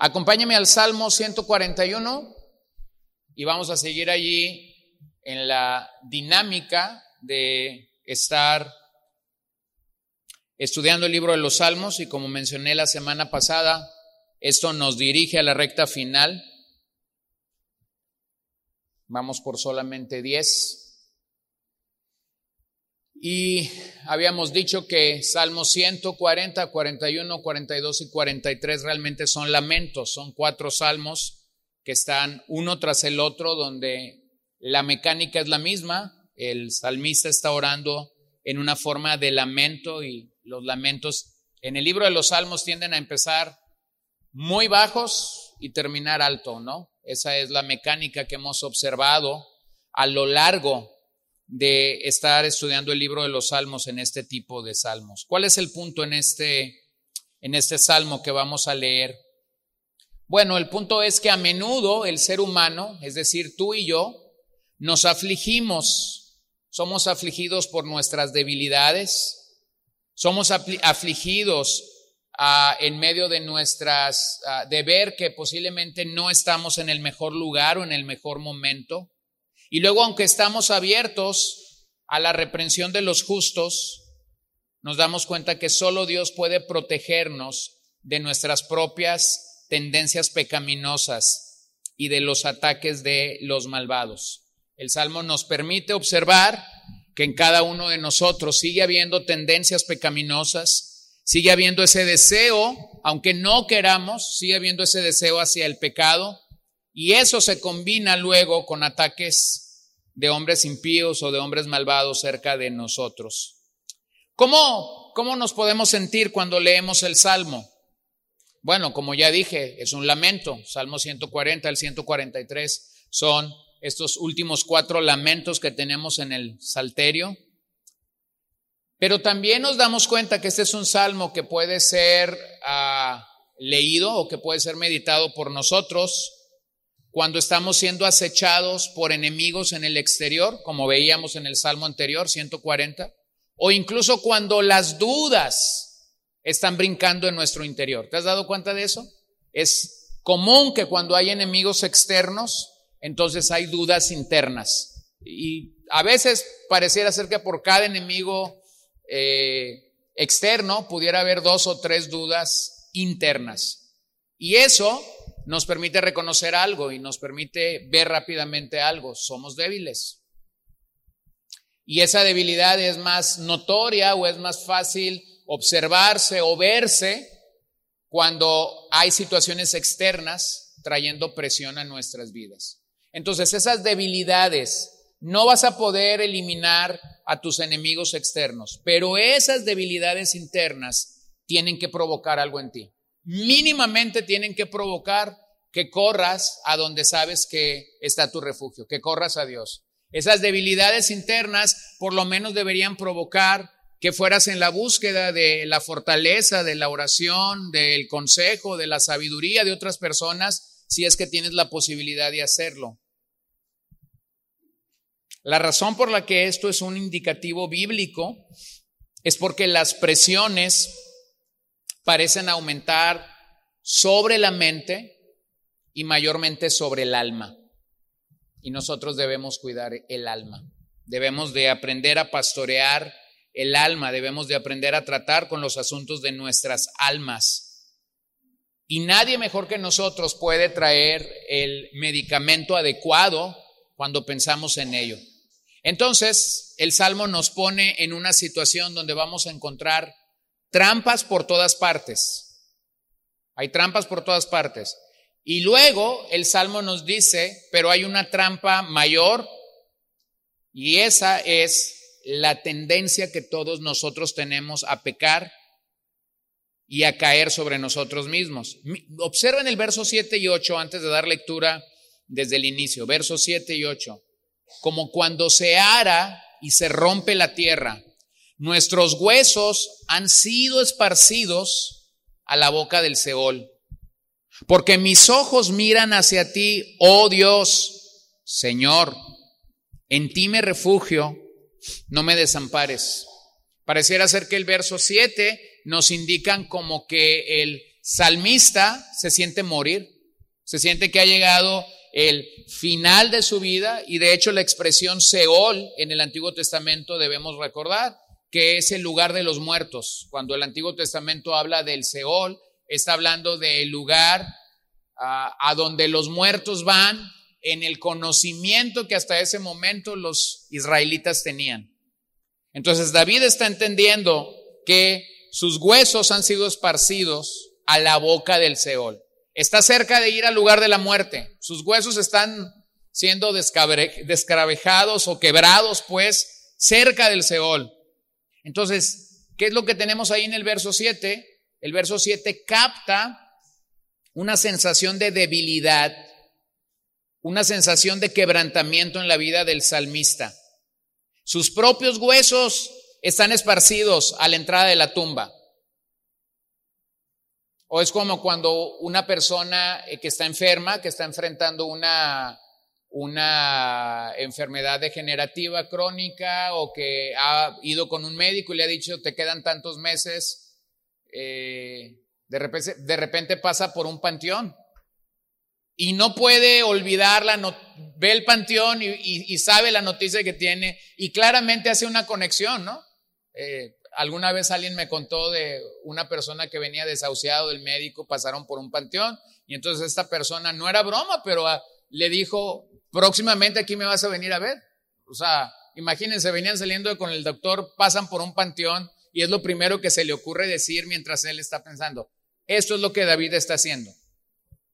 Acompáñame al Salmo 141 y vamos a seguir allí en la dinámica de estar estudiando el libro de los Salmos y como mencioné la semana pasada, esto nos dirige a la recta final. Vamos por solamente 10. Y habíamos dicho que Salmos 140, 41, 42 y 43 realmente son lamentos, son cuatro salmos que están uno tras el otro donde la mecánica es la misma, el salmista está orando en una forma de lamento y los lamentos en el libro de los salmos tienden a empezar muy bajos y terminar alto, ¿no? Esa es la mecánica que hemos observado a lo largo de estar estudiando el libro de los salmos en este tipo de salmos. ¿Cuál es el punto en este, en este salmo que vamos a leer? Bueno, el punto es que a menudo el ser humano, es decir, tú y yo, nos afligimos, somos afligidos por nuestras debilidades, somos afligidos ah, en medio de nuestras, ah, de ver que posiblemente no estamos en el mejor lugar o en el mejor momento. Y luego, aunque estamos abiertos a la reprensión de los justos, nos damos cuenta que solo Dios puede protegernos de nuestras propias tendencias pecaminosas y de los ataques de los malvados. El Salmo nos permite observar que en cada uno de nosotros sigue habiendo tendencias pecaminosas, sigue habiendo ese deseo, aunque no queramos, sigue habiendo ese deseo hacia el pecado, y eso se combina luego con ataques de hombres impíos o de hombres malvados cerca de nosotros. ¿Cómo, cómo nos podemos sentir cuando leemos el Salmo? Bueno, como ya dije, es un lamento. Salmo 140 al 143 son estos últimos cuatro lamentos que tenemos en el Salterio. Pero también nos damos cuenta que este es un salmo que puede ser ah, leído o que puede ser meditado por nosotros cuando estamos siendo acechados por enemigos en el exterior, como veíamos en el Salmo anterior, 140, o incluso cuando las dudas están brincando en nuestro interior. ¿Te has dado cuenta de eso? Es común que cuando hay enemigos externos, entonces hay dudas internas. Y a veces pareciera ser que por cada enemigo eh, externo pudiera haber dos o tres dudas internas. Y eso nos permite reconocer algo y nos permite ver rápidamente algo. Somos débiles. Y esa debilidad es más notoria o es más fácil observarse o verse cuando hay situaciones externas trayendo presión a nuestras vidas. Entonces esas debilidades no vas a poder eliminar a tus enemigos externos, pero esas debilidades internas tienen que provocar algo en ti mínimamente tienen que provocar que corras a donde sabes que está tu refugio, que corras a Dios. Esas debilidades internas por lo menos deberían provocar que fueras en la búsqueda de la fortaleza, de la oración, del consejo, de la sabiduría de otras personas, si es que tienes la posibilidad de hacerlo. La razón por la que esto es un indicativo bíblico es porque las presiones parecen aumentar sobre la mente y mayormente sobre el alma. Y nosotros debemos cuidar el alma. Debemos de aprender a pastorear el alma, debemos de aprender a tratar con los asuntos de nuestras almas. Y nadie mejor que nosotros puede traer el medicamento adecuado cuando pensamos en ello. Entonces, el Salmo nos pone en una situación donde vamos a encontrar Trampas por todas partes. Hay trampas por todas partes. Y luego el Salmo nos dice, pero hay una trampa mayor y esa es la tendencia que todos nosotros tenemos a pecar y a caer sobre nosotros mismos. Observen el verso 7 y 8 antes de dar lectura desde el inicio. Versos 7 y 8. Como cuando se ara y se rompe la tierra Nuestros huesos han sido esparcidos a la boca del Seol. Porque mis ojos miran hacia ti, oh Dios, Señor. En ti me refugio, no me desampares. Pareciera ser que el verso 7 nos indican como que el salmista se siente morir, se siente que ha llegado el final de su vida y de hecho la expresión Seol en el Antiguo Testamento debemos recordar que es el lugar de los muertos. Cuando el Antiguo Testamento habla del Seol, está hablando del lugar a, a donde los muertos van en el conocimiento que hasta ese momento los israelitas tenían. Entonces David está entendiendo que sus huesos han sido esparcidos a la boca del Seol. Está cerca de ir al lugar de la muerte. Sus huesos están siendo descravejados o quebrados, pues, cerca del Seol. Entonces, ¿qué es lo que tenemos ahí en el verso 7? El verso 7 capta una sensación de debilidad, una sensación de quebrantamiento en la vida del salmista. Sus propios huesos están esparcidos a la entrada de la tumba. O es como cuando una persona eh, que está enferma, que está enfrentando una, una enfermedad degenerativa crónica o que ha ido con un médico y le ha dicho te quedan tantos meses, eh, de, repente, de repente pasa por un panteón y no puede olvidarla, ve el panteón y, sabe la noticia que tiene y claramente hace una conexión, ¿no? Eh, alguna vez alguien me contó de una persona que venía desahuciado del médico, pasaron por un panteón y entonces esta persona, no era broma, pero ah, le dijo, próximamente aquí me vas a venir a ver. O sea, imagínense, venían saliendo con el doctor, pasan por un panteón y es lo primero que se le ocurre decir mientras él está pensando. Esto es lo que David está haciendo.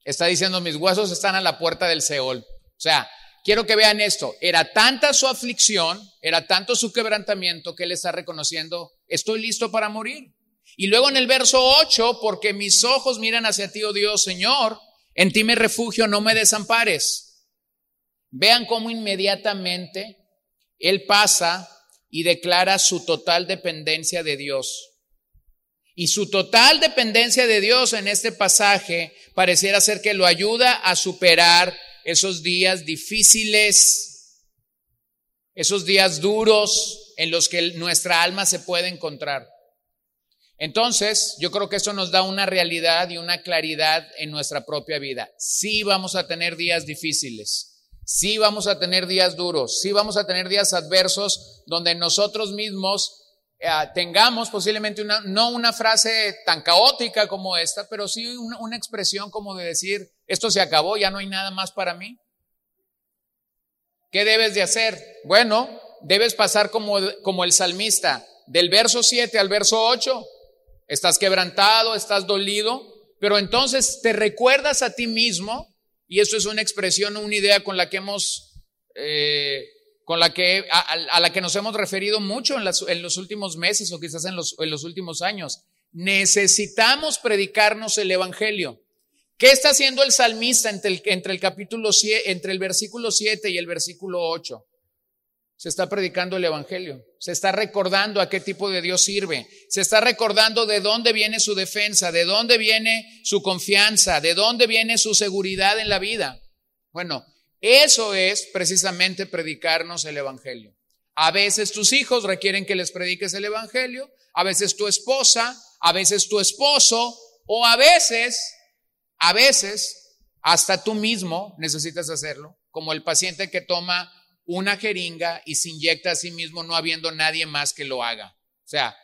Está diciendo, mis huesos están a la puerta del Seol. O sea, quiero que vean esto. Era tanta su aflicción, era tanto su quebrantamiento que él está reconociendo, estoy listo para morir. Y luego en el verso 8, porque mis ojos miran hacia ti, oh Dios, Señor, en ti me refugio, no me desampares. Vean cómo inmediatamente él pasa y declara su total dependencia de Dios. Y su total dependencia de Dios en este pasaje pareciera ser que lo ayuda a superar esos días difíciles, esos días duros en los que nuestra alma se puede encontrar. Entonces, yo creo que eso nos da una realidad y una claridad en nuestra propia vida. Sí vamos a tener días difíciles, sí vamos a tener días duros, sí vamos a tener días adversos donde nosotros mismos eh, tengamos posiblemente una, no una frase tan caótica como esta, pero sí una, expresión como de decir, esto se acabó, ya no hay nada más para mí. ¿Qué debes de hacer? Bueno, debes pasar como, como el salmista, del verso 7 al verso 8. Estás quebrantado, estás dolido, pero entonces te recuerdas a ti mismo, y eso es una expresión, una idea con la que hemos eh, con la que, a, la que nos hemos referido mucho en, los últimos meses o quizás en los, en los últimos años. Necesitamos predicarnos el Evangelio. ¿Qué está haciendo el salmista entre el, capítulo entre el versículo 7 y el versículo 8? Se está predicando el Evangelio. Se está recordando a qué tipo de Dios sirve. Se está recordando de dónde viene su defensa, de dónde viene su confianza, de dónde viene su seguridad en la vida. Bueno, eso es precisamente predicarnos el Evangelio. A veces tus hijos requieren que les prediques el Evangelio, a veces tu esposa, a veces tu esposo, o a veces, a veces, hasta tú mismo necesitas hacerlo, como el paciente que toma una jeringa y se inyecta a sí mismo no habiendo nadie más que lo haga. O sea,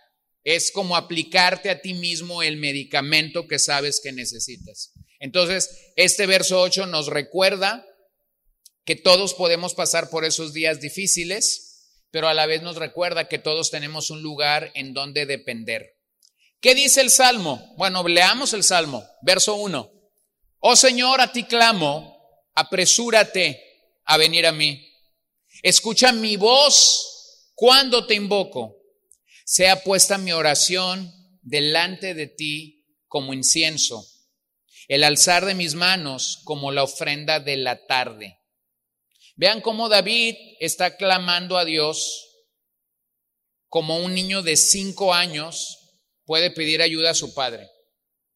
es como aplicarte a ti mismo el medicamento que sabes que necesitas. Entonces, este verso 8 nos recuerda que todos podemos pasar por esos días difíciles, pero a la vez nos recuerda que todos tenemos un lugar en donde depender. ¿Qué dice el Salmo? Bueno, leamos el Salmo, verso 1. Oh Señor, a ti clamo, apresúrate a venir a mí. Escucha mi voz cuando te invoco. Sea puesta mi oración delante de ti como incienso, el alzar de mis manos como la ofrenda de la tarde. Vean cómo David está clamando a Dios como un niño de cinco años puede pedir ayuda a su padre.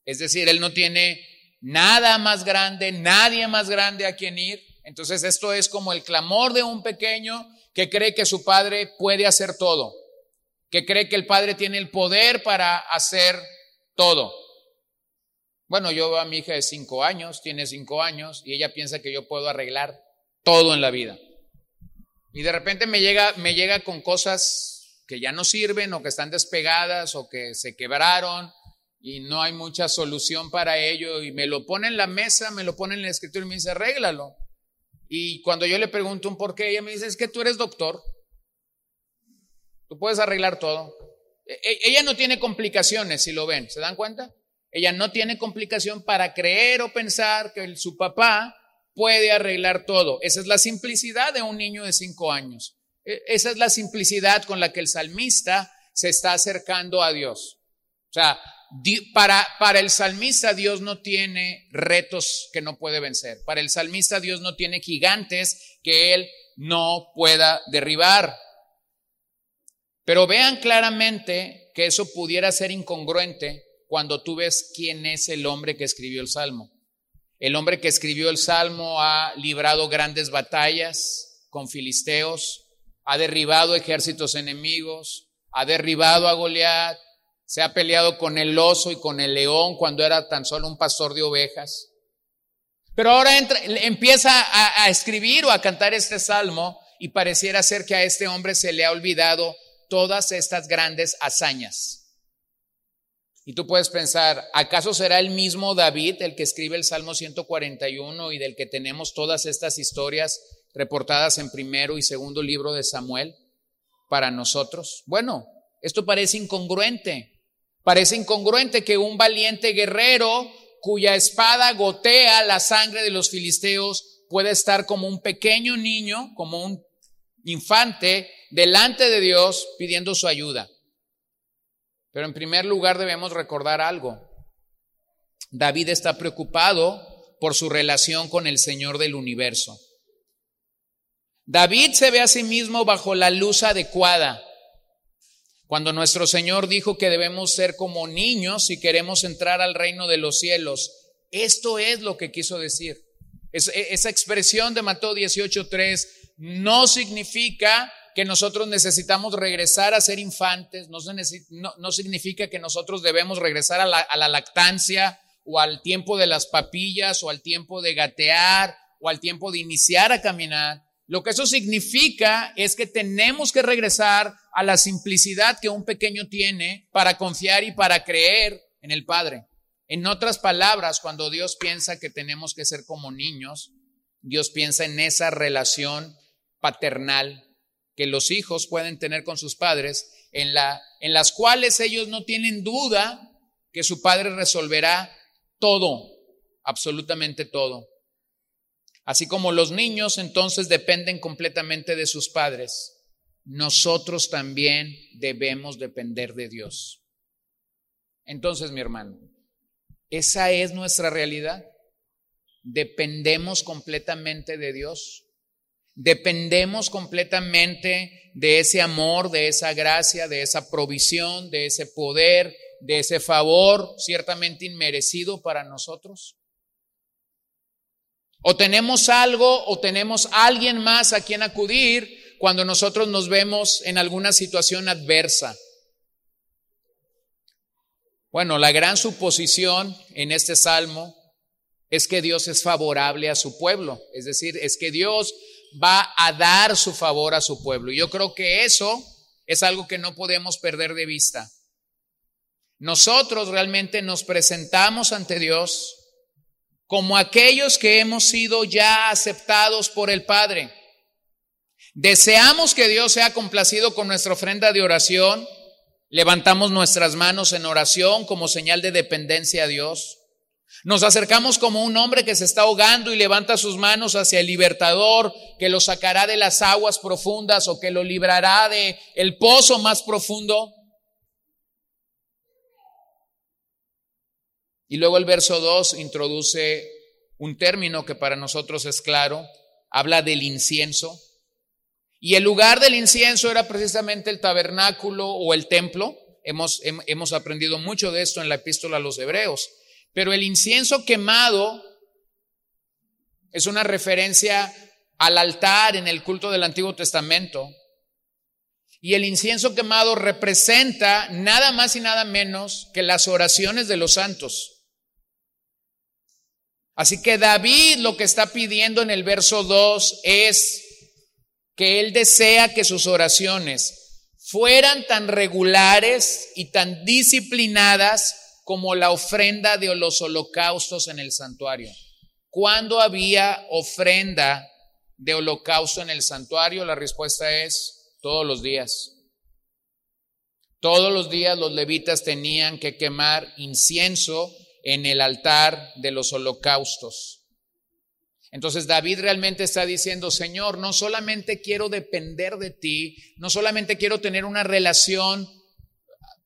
Es decir, él no tiene nada más grande, nadie más grande a quien ir. Entonces esto es como el clamor de un pequeño que cree que su padre puede hacer todo, que cree que el padre tiene el poder para hacer todo. Bueno, yo veo a mi hija de cinco años, tiene cinco años, y ella piensa que yo puedo arreglar todo en la vida. Y de repente me llega, me llega con cosas que ya no sirven o que están despegadas o que se quebraron y no hay mucha solución para ello y me lo pone en la mesa, me lo pone en la escritura y me dice, arréglalo. Y cuando yo le pregunto un por qué, ella me dice, es que tú eres doctor, tú puedes arreglar todo. E, e, ella no tiene complicaciones, si lo ven, ¿se dan cuenta? Ella no tiene complicación para creer o pensar que su papá puede arreglar todo. Esa es la simplicidad de un niño de cinco años. E, esa es la simplicidad con la que el salmista se está acercando a Dios. O sea, para, el salmista Dios no tiene retos que no puede vencer. Para el salmista Dios no tiene gigantes que él no pueda derribar. Pero vean claramente que eso pudiera ser incongruente cuando tú ves quién es el hombre que escribió el Salmo. El hombre que escribió el Salmo ha librado grandes batallas con filisteos, ha derribado ejércitos enemigos, ha derribado a Goliat, se ha peleado con el oso y con el león cuando era tan solo un pastor de ovejas. Pero ahora empieza a, a escribir o a cantar este salmo y pareciera ser que a este hombre se le ha olvidado todas estas grandes hazañas. Y tú puedes pensar, ¿acaso será el mismo David el que escribe el Salmo 141 y del que tenemos todas estas historias reportadas en primero y segundo libro de Samuel para nosotros? Bueno, esto parece incongruente. Parece incongruente que un valiente guerrero cuya espada gotea la sangre de los filisteos pueda estar como un pequeño niño, como un infante, delante de Dios pidiendo su ayuda. Pero en primer lugar debemos recordar algo. David está preocupado por su relación con el Señor del universo. David se ve a sí mismo bajo la luz adecuada. Cuando nuestro Señor dijo que debemos ser como niños si queremos entrar al reino de los cielos, esto es lo que quiso decir. esa expresión de Mateo 18.3 no significa que nosotros necesitamos regresar a ser infantes, no, significa que nosotros debemos regresar a la lactancia o al tiempo de las papillas o al tiempo de gatear o al tiempo de iniciar a caminar. Lo que eso significa es que tenemos que regresar a la simplicidad que un pequeño tiene para confiar y para creer en el Padre. En otras palabras, cuando Dios piensa que tenemos que ser como niños, Dios piensa en esa relación paternal que los hijos pueden tener con sus padres, en, la, en las cuales ellos no tienen duda que su padre resolverá todo, absolutamente todo. Así como los niños entonces dependen completamente de sus padres, nosotros también debemos depender de Dios. Entonces, mi hermano, esa es nuestra realidad. Dependemos completamente de Dios. Dependemos completamente de ese amor, de esa gracia, de esa provisión, de ese poder, de ese favor ciertamente inmerecido para nosotros. O tenemos algo o tenemos alguien más a quien acudir cuando nosotros nos vemos en alguna situación adversa. Bueno, la gran suposición en este salmo es que Dios es favorable a su pueblo, es decir, es que Dios va a dar su favor a su pueblo. Y yo creo que eso es algo que no podemos perder de vista. Nosotros realmente nos presentamos ante Dios como aquellos que hemos sido ya aceptados por el Padre. Deseamos que Dios sea complacido con nuestra ofrenda de oración. Levantamos nuestras manos en oración como señal de dependencia a Dios. Nos acercamos como un hombre que se está ahogando y levanta sus manos hacia el libertador que lo sacará de las aguas profundas o que lo librará de el pozo más profundo. Y luego el verso 2 introduce un término que para nosotros es claro, habla del incienso. Y el lugar del incienso era precisamente el tabernáculo o el templo. Hemos, hemos aprendido mucho de esto en la epístola a los hebreos. Pero el incienso quemado es una referencia al altar en el culto del Antiguo Testamento. Y el incienso quemado representa nada más y nada menos que las oraciones de los santos. Así que David lo que está pidiendo en el verso 2 es que él desea que sus oraciones fueran tan regulares y tan disciplinadas como la ofrenda de los holocaustos en el santuario. ¿Cuándo había ofrenda de holocausto en el santuario? La respuesta es todos los días. Todos los días los levitas tenían que quemar incienso en el altar de los holocaustos. Entonces David realmente está diciendo, Señor, no solamente quiero depender de ti, no solamente quiero tener una relación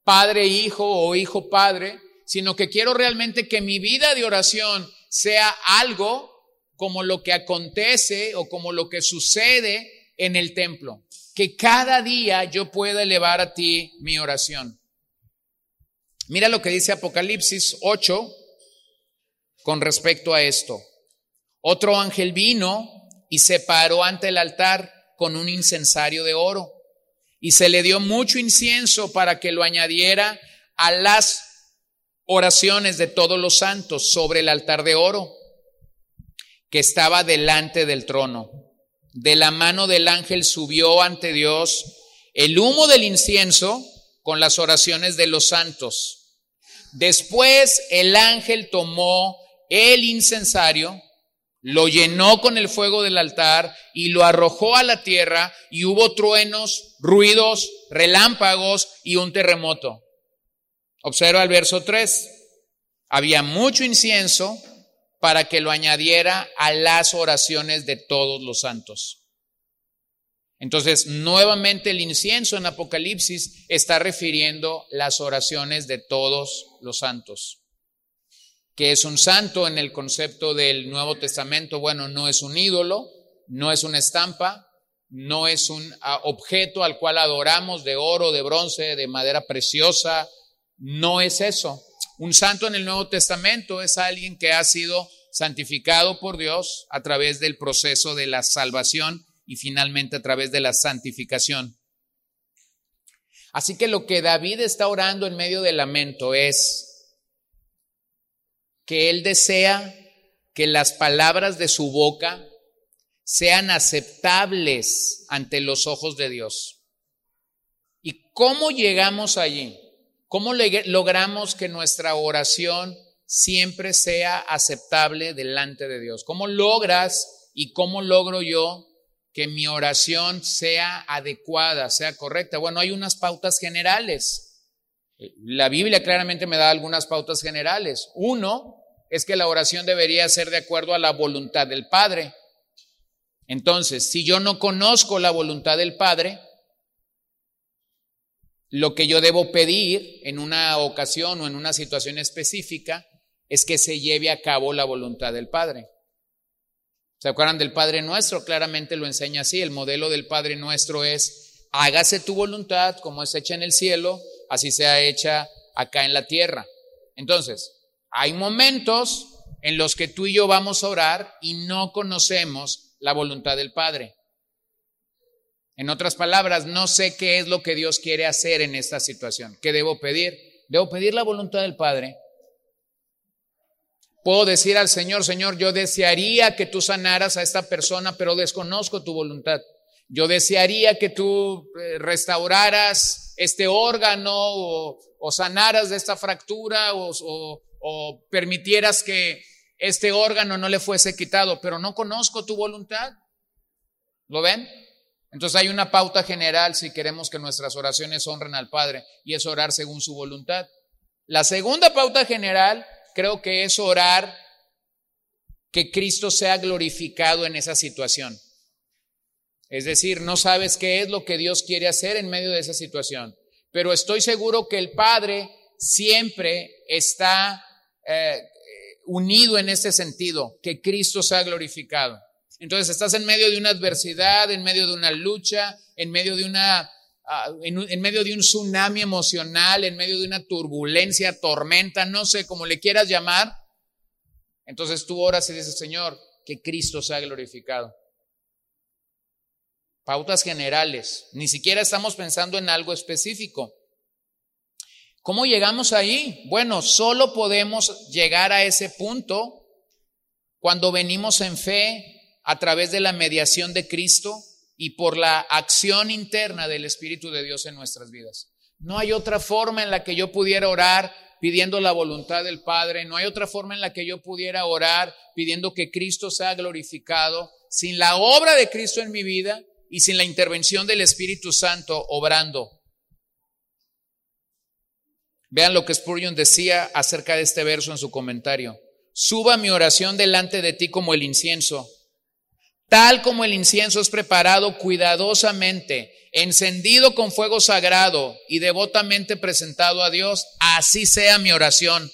padre-hijo o hijo-padre, sino que quiero realmente que mi vida de oración sea algo como lo que acontece o como lo que sucede en el templo. Que cada día yo pueda elevar a ti mi oración. Mira lo que dice Apocalipsis 8 con respecto a esto. Otro ángel vino y se paró ante el altar con un incensario de oro y se le dio mucho incienso para que lo añadiera a las oraciones de todos los santos sobre el altar de oro que estaba delante del trono. De la mano del ángel subió ante Dios el humo del incienso con las oraciones de los santos. Después el ángel tomó el incensario lo llenó con el fuego del altar y lo arrojó a la tierra y hubo truenos, ruidos, relámpagos y un terremoto. Observa el verso 3. Había mucho incienso para que lo añadiera a las oraciones de todos los santos. Entonces, nuevamente el incienso en Apocalipsis está refiriendo las oraciones de todos los santos que es un santo en el concepto del Nuevo Testamento, bueno, no es un ídolo, no es una estampa, no es un ah, objeto al cual adoramos de oro, de bronce, de madera preciosa, no es eso. Un santo en el Nuevo Testamento es alguien que ha sido santificado por Dios a través del proceso de la salvación y finalmente a través de la santificación. Así que lo que David está orando en medio del lamento es, que Él desea que las palabras de su boca sean aceptables ante los ojos de Dios. ¿Y cómo llegamos allí? ¿Cómo logramos que nuestra oración siempre sea aceptable delante de Dios? ¿Cómo logras y cómo logro yo que mi oración sea adecuada, sea correcta? Bueno, hay unas pautas generales. La Biblia claramente me da algunas pautas generales. Uno, es que la oración debería ser de acuerdo a la voluntad del Padre. Entonces, si yo no conozco la voluntad del Padre, lo que yo debo pedir en una ocasión o en una situación específica es que se lleve a cabo la voluntad del Padre. ¿Se acuerdan del Padre Nuestro? Claramente lo enseña así. El modelo del Padre Nuestro es, hágase tu voluntad como es hecha en el cielo, así sea hecha acá en la tierra. Entonces, hay momentos en los que tú y yo vamos a orar y no conocemos la voluntad del Padre. En otras palabras, no sé qué es lo que Dios quiere hacer en esta situación. ¿Qué debo pedir? Debo pedir la voluntad del Padre. Puedo decir al Señor, Señor, yo desearía que tú sanaras a esta persona, pero desconozco tu voluntad. Yo desearía que tú eh, restauraras este órgano o, sanaras de esta fractura o, o permitieras que este órgano no le fuese quitado, pero no conozco tu voluntad. ¿Lo ven? Entonces hay una pauta general si queremos que nuestras oraciones honren al Padre y es orar según su voluntad. La segunda pauta general creo que es orar que Cristo sea glorificado en esa situación. Es decir, no sabes qué es lo que Dios quiere hacer en medio de esa situación, pero estoy seguro que el Padre siempre está eh, unido en este sentido, que Cristo sea glorificado. Entonces estás en medio de una adversidad, en medio de una lucha, en medio de una ah, en, medio de un tsunami emocional, en medio de una turbulencia, tormenta, no sé cómo le quieras llamar. Entonces tú oras y dices, Señor, que Cristo sea glorificado. Pautas generales. Ni siquiera estamos pensando en algo específico. ¿Cómo llegamos ahí? Bueno, solo podemos llegar a ese punto cuando venimos en fe a través de la mediación de Cristo y por la acción interna del Espíritu de Dios en nuestras vidas. No hay otra forma en la que yo pudiera orar pidiendo la voluntad del Padre, no hay otra forma en la que yo pudiera orar pidiendo que Cristo sea glorificado sin la obra de Cristo en mi vida y sin la intervención del Espíritu Santo obrando. Vean lo que Spurgeon decía acerca de este verso en su comentario. Suba mi oración delante de ti como el incienso. Tal como el incienso es preparado cuidadosamente, encendido con fuego sagrado y devotamente presentado a Dios, así sea mi oración.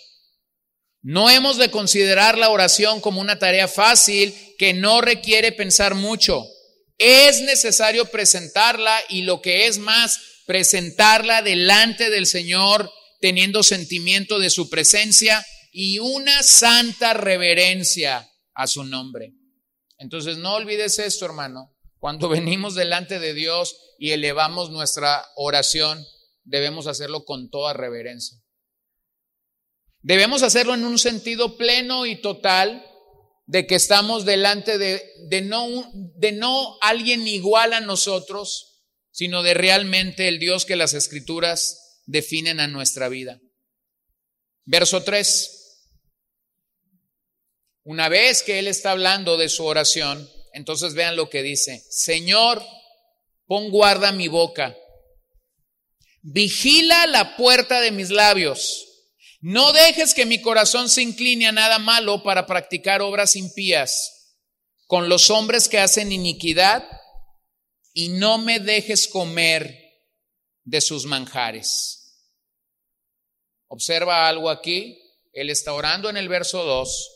No hemos de considerar la oración como una tarea fácil que no requiere pensar mucho. Es necesario presentarla y lo que es más, presentarla delante del Señor teniendo sentimiento de su presencia y una santa reverencia a su nombre. Entonces no olvides esto, hermano. Cuando venimos delante de Dios y elevamos nuestra oración, debemos hacerlo con toda reverencia. Debemos hacerlo en un sentido pleno y total de que estamos delante de, no, de no alguien igual a nosotros, sino de realmente el Dios que las escrituras definen a nuestra vida. Verso 3. Una vez que él está hablando de su oración, entonces vean lo que dice. Señor, pon guarda mi boca. Vigila la puerta de mis labios. No dejes que mi corazón se incline a nada malo para practicar obras impías con los hombres que hacen iniquidad y no me dejes comer de sus manjares. Observa algo aquí. Él está orando en el verso 2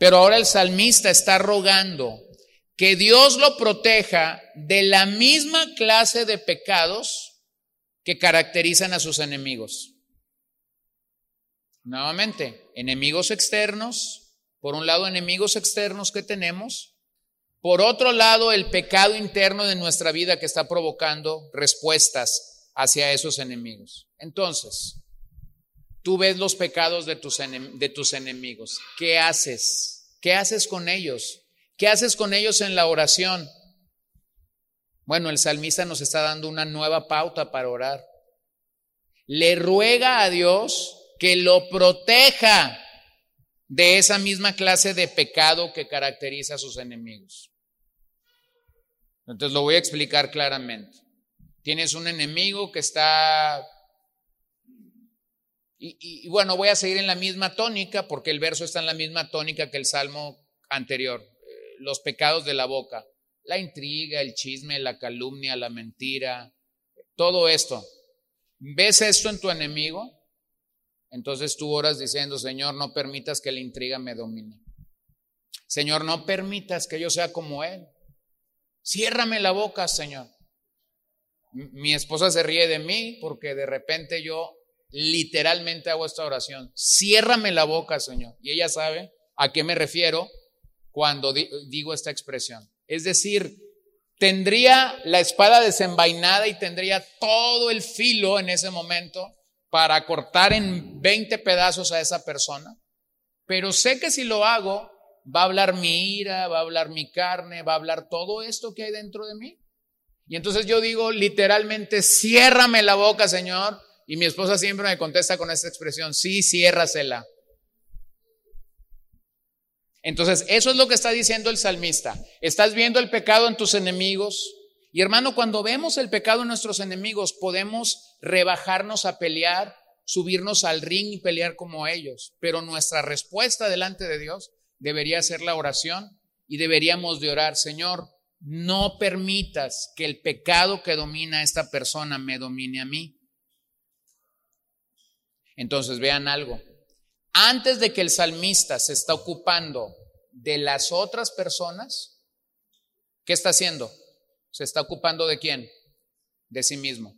pero ahora el salmista está rogando que Dios lo proteja de la misma clase de pecados que caracterizan a sus enemigos. Nuevamente, enemigos externos, por un lado enemigos externos que tenemos, por otro lado el pecado interno de nuestra vida que está provocando respuestas hacia esos enemigos. Entonces, Tú ves los pecados de tus, de tus enemigos. ¿Qué haces? ¿Qué haces con ellos? ¿Qué haces con ellos en la oración? Bueno, el salmista nos está dando una nueva pauta para orar. Le ruega a Dios que lo proteja de esa misma clase de pecado que caracteriza a sus enemigos. Entonces lo voy a explicar claramente. Tienes un enemigo que está y, bueno, voy a seguir en la misma tónica porque el verso está en la misma tónica que el salmo anterior. Eh, los pecados de la boca, la intriga, el chisme, la calumnia, la mentira, todo esto. ¿Ves esto en tu enemigo? Entonces tú oras diciendo, Señor, no permitas que la intriga me domine. Señor, no permitas que yo sea como Él. Ciérrame la boca, Señor. Mi esposa se ríe de mí porque de repente yo literalmente hago esta oración. Ciérrame la boca, Señor. Y ella sabe a qué me refiero cuando digo esta expresión. Es decir, tendría la espada desenvainada y tendría todo el filo en ese momento para cortar en 20 pedazos a esa persona. Pero sé que si lo hago, va a hablar mi ira, va a hablar mi carne, va a hablar todo esto que hay dentro de mí. Y entonces yo digo literalmente, ciérrame la boca, Señor, y mi esposa siempre me contesta con esta expresión, sí, ciérrasela. Entonces, eso es lo que está diciendo el salmista. Estás viendo el pecado en tus enemigos. Y hermano, cuando vemos el pecado en nuestros enemigos, podemos rebajarnos a pelear, subirnos al ring y pelear como ellos. Pero nuestra respuesta delante de Dios debería ser la oración y deberíamos de orar, Señor, no permitas que el pecado que domina a esta persona me domine a mí. Entonces vean algo. Antes de que el salmista se está ocupando de las otras personas, ¿qué está haciendo? Se está ocupando de quién? De sí mismo.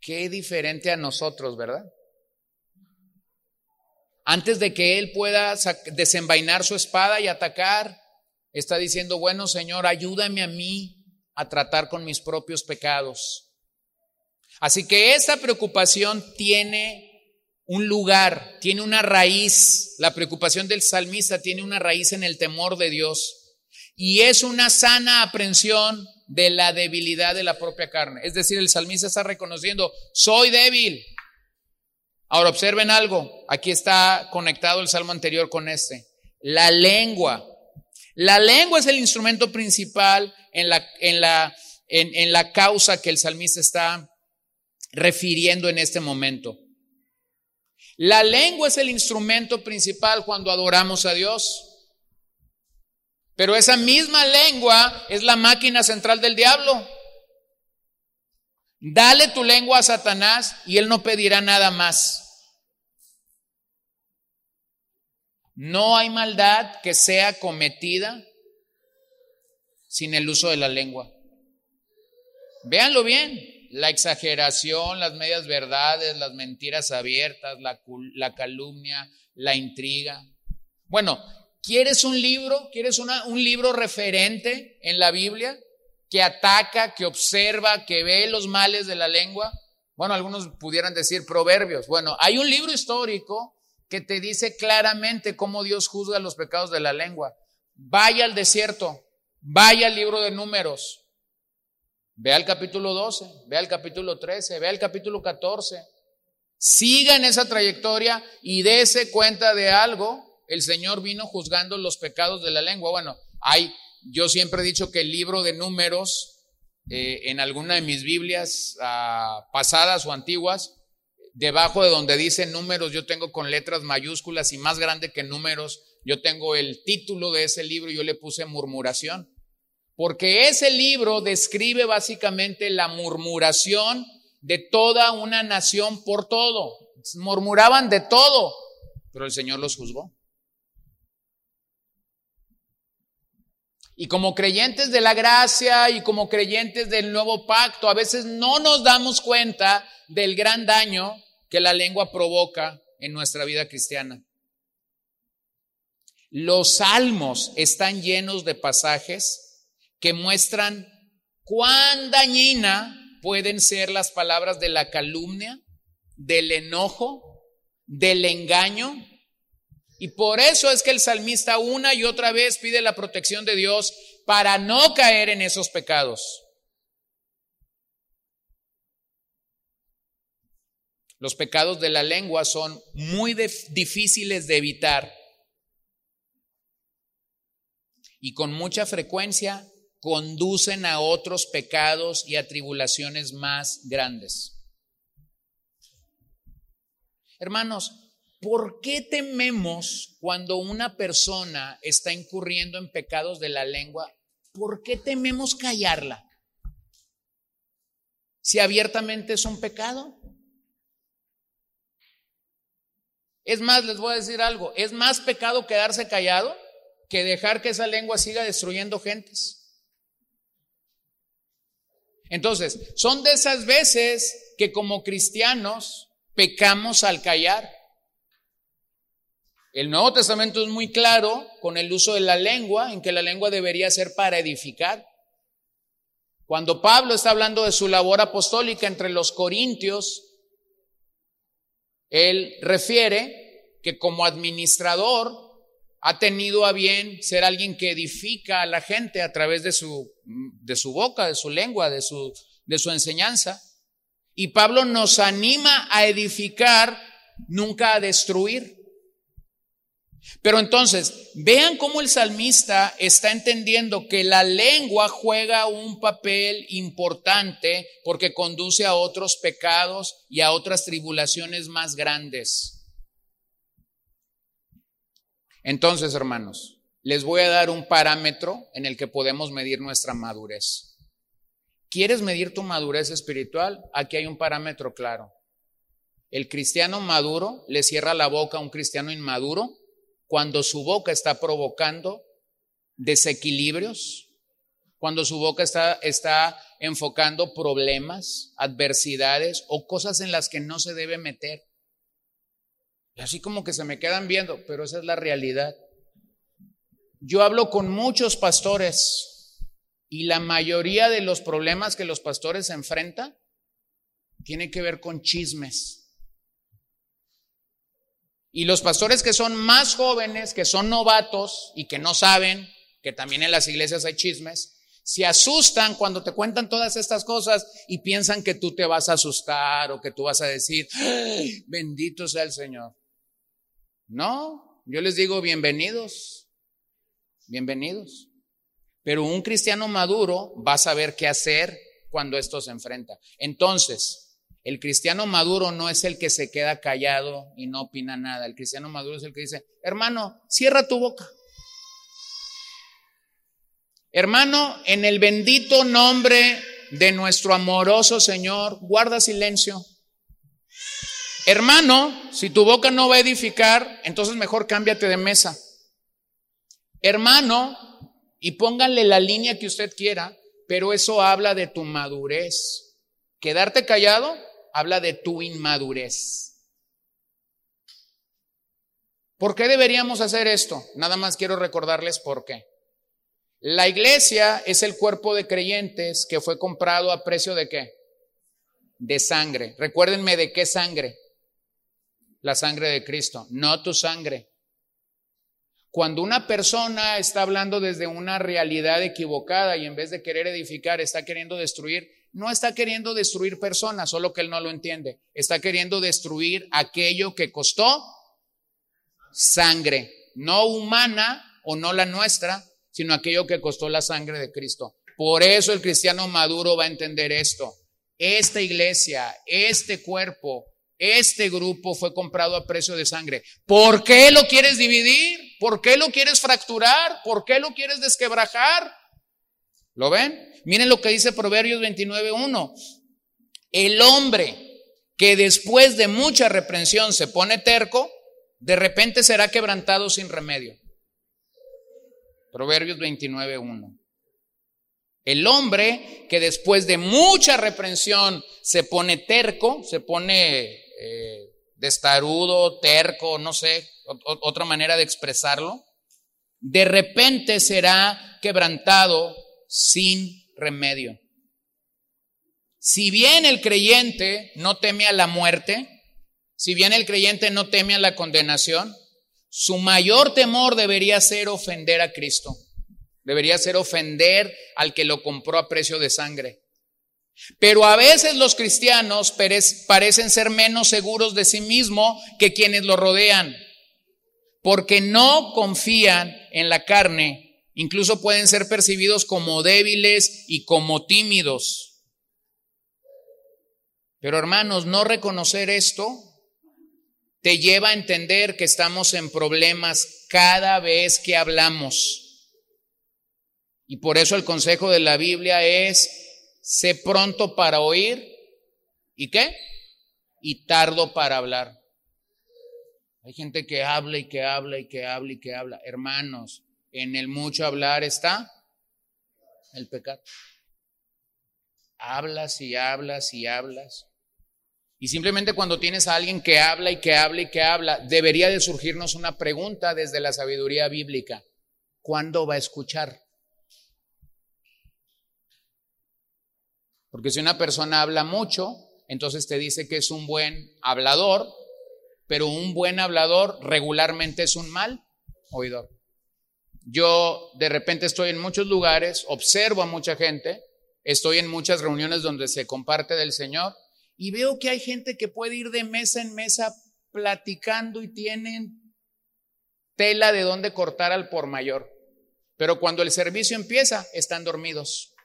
Qué diferente a nosotros, ¿verdad? Antes de que él pueda desenvainar su espada y atacar, está diciendo, bueno Señor, ayúdame a mí a tratar con mis propios pecados. Así que esta preocupación tiene un lugar, tiene una raíz. La preocupación del salmista tiene una raíz en el temor de Dios. Y es una sana aprensión de la debilidad de la propia carne. Es decir, el salmista está reconociendo, soy débil. Ahora observen algo, aquí está conectado el salmo anterior con este. La lengua. La lengua es el instrumento principal en la, en la, en, en la causa que el salmista está refiriendo en este momento. La lengua es el instrumento principal cuando adoramos a Dios. Pero esa misma lengua es la máquina central del diablo. Dale tu lengua a Satanás y él no pedirá nada más. No hay maldad que sea cometida sin el uso de la lengua. Véanlo bien la exageración, las medias verdades, las mentiras abiertas, la, calumnia, la intriga. Bueno, ¿quieres un libro? ¿Quieres un libro referente en la Biblia que ataca, que observa, que ve los males de la lengua? Bueno, algunos pudieran decir proverbios. Bueno, hay un libro histórico que te dice claramente cómo Dios juzga los pecados de la lengua. Vaya al desierto, vaya al libro de números, Ve al capítulo 12, ve al capítulo 13, ve al capítulo 14. Siga en esa trayectoria y dése cuenta de algo. El Señor vino juzgando los pecados de la lengua. Bueno, hay, yo siempre he dicho que el libro de números, eh, en alguna de mis Biblias ah, pasadas o antiguas, debajo de donde dice números, yo tengo con letras mayúsculas y más grande que números, yo tengo el título de ese libro, yo le puse murmuración porque ese libro describe básicamente la murmuración de toda una nación por todo. Murmuraban de todo, pero el Señor los juzgó. Y como creyentes de la gracia y como creyentes del nuevo pacto, a veces no nos damos cuenta del gran daño que la lengua provoca en nuestra vida cristiana. Los salmos están llenos de pasajes que muestran cuán dañina pueden ser las palabras de la calumnia, del enojo, del engaño. Y por eso es que el salmista una y otra vez pide la protección de Dios para no caer en esos pecados. Los pecados de la lengua son muy difíciles de evitar y con mucha frecuencia conducen a otros pecados y a tribulaciones más grandes. Hermanos, ¿por qué tememos cuando una persona está incurriendo en pecados de la lengua? ¿Por qué tememos callarla? Si abiertamente es un pecado. Es más, les voy a decir algo, es más pecado quedarse callado que dejar que esa lengua siga destruyendo gentes. Entonces, son de esas veces que como cristianos pecamos al callar. El Nuevo Testamento es muy claro con el uso de la lengua, en que la lengua debería ser para edificar. Cuando Pablo está hablando de su labor apostólica entre los corintios, él refiere que como administrador ha tenido a bien ser alguien que edifica a la gente a través de su, de su boca, de su lengua, de su, de su enseñanza. Y Pablo nos anima a edificar, nunca a destruir. Pero entonces, vean cómo el salmista está entendiendo que la lengua juega un papel importante porque conduce a otros pecados y a otras tribulaciones más grandes. Entonces, hermanos, les voy a dar un parámetro en el que podemos medir nuestra madurez. ¿Quieres medir tu madurez espiritual? Aquí hay un parámetro claro. El cristiano maduro le cierra la boca a un cristiano inmaduro cuando su boca está provocando desequilibrios, cuando su boca está, está enfocando problemas, adversidades o cosas en las que no se debe meter. Y así como que se me quedan viendo, pero esa es la realidad. Yo hablo con muchos pastores y la mayoría de los problemas que los pastores enfrentan tienen que ver con chismes. Y los pastores que son más jóvenes, que son novatos y que no saben que también en las iglesias hay chismes, se asustan cuando te cuentan todas estas cosas y piensan que tú te vas a asustar o que tú vas a decir, bendito sea el Señor. No, yo les digo bienvenidos, bienvenidos. Pero un cristiano maduro va a saber qué hacer cuando esto se enfrenta. Entonces, el cristiano maduro no es el que se queda callado y no opina nada. El cristiano maduro es el que dice, hermano, cierra tu boca. Hermano, en el bendito nombre de nuestro amoroso Señor, guarda silencio. Hermano, si tu boca no va a edificar, entonces mejor cámbiate de mesa. Hermano, y pónganle la línea que usted quiera, pero eso habla de tu madurez. Quedarte callado habla de tu inmadurez. ¿Por qué deberíamos hacer esto? Nada más quiero recordarles por qué. La iglesia es el cuerpo de creyentes que fue comprado a precio de qué? De sangre. Recuérdenme de qué sangre. La sangre de Cristo, no tu sangre. Cuando una persona está hablando desde una realidad equivocada y en vez de querer edificar está queriendo destruir, no está queriendo destruir personas, solo que él no lo entiende. Está queriendo destruir aquello que costó sangre, no humana o no la nuestra, sino aquello que costó la sangre de Cristo. Por eso el cristiano maduro va a entender esto. Esta iglesia, este cuerpo, este grupo fue comprado a precio de sangre. ¿Por qué lo quieres dividir? ¿Por qué lo quieres fracturar? ¿Por qué lo quieres desquebrajar? ¿Lo ven? Miren lo que dice Proverbios 29.1. El hombre que después de mucha reprensión se pone terco, de repente será quebrantado sin remedio. Proverbios 29.1. El hombre que después de mucha reprensión se pone terco, se pone eh, destarudo, terco, no sé, otra manera de expresarlo, de repente será quebrantado sin remedio. Si bien el creyente no teme a la muerte, si bien el creyente no teme a la condenación, su mayor temor debería ser ofender a Cristo. Debería ser ofender al que lo compró a precio de sangre. Pero a veces los cristianos parecen ser menos seguros de sí mismo que quienes lo rodean, porque no confían en la carne, incluso pueden ser percibidos como débiles y como tímidos. Pero hermanos, no reconocer esto te lleva a entender que estamos en problemas cada vez que hablamos. Y por eso el consejo de la Biblia es, sé pronto para oír y qué? Y tardo para hablar. Hay gente que habla y que habla y que habla y que habla. Hermanos, en el mucho hablar está el pecado. Hablas y hablas y hablas. Y simplemente cuando tienes a alguien que habla y que habla y que habla, debería de surgirnos una pregunta desde la sabiduría bíblica. ¿Cuándo va a escuchar? Porque si una persona habla mucho, entonces te dice que es un buen hablador, pero un buen hablador regularmente es un mal oidor. Yo de repente estoy en muchos lugares, observo a mucha gente, estoy en muchas reuniones donde se comparte del Señor y veo que hay gente que puede ir de mesa en mesa platicando y tienen tela de dónde cortar al por mayor. Pero cuando el servicio empieza, están dormidos.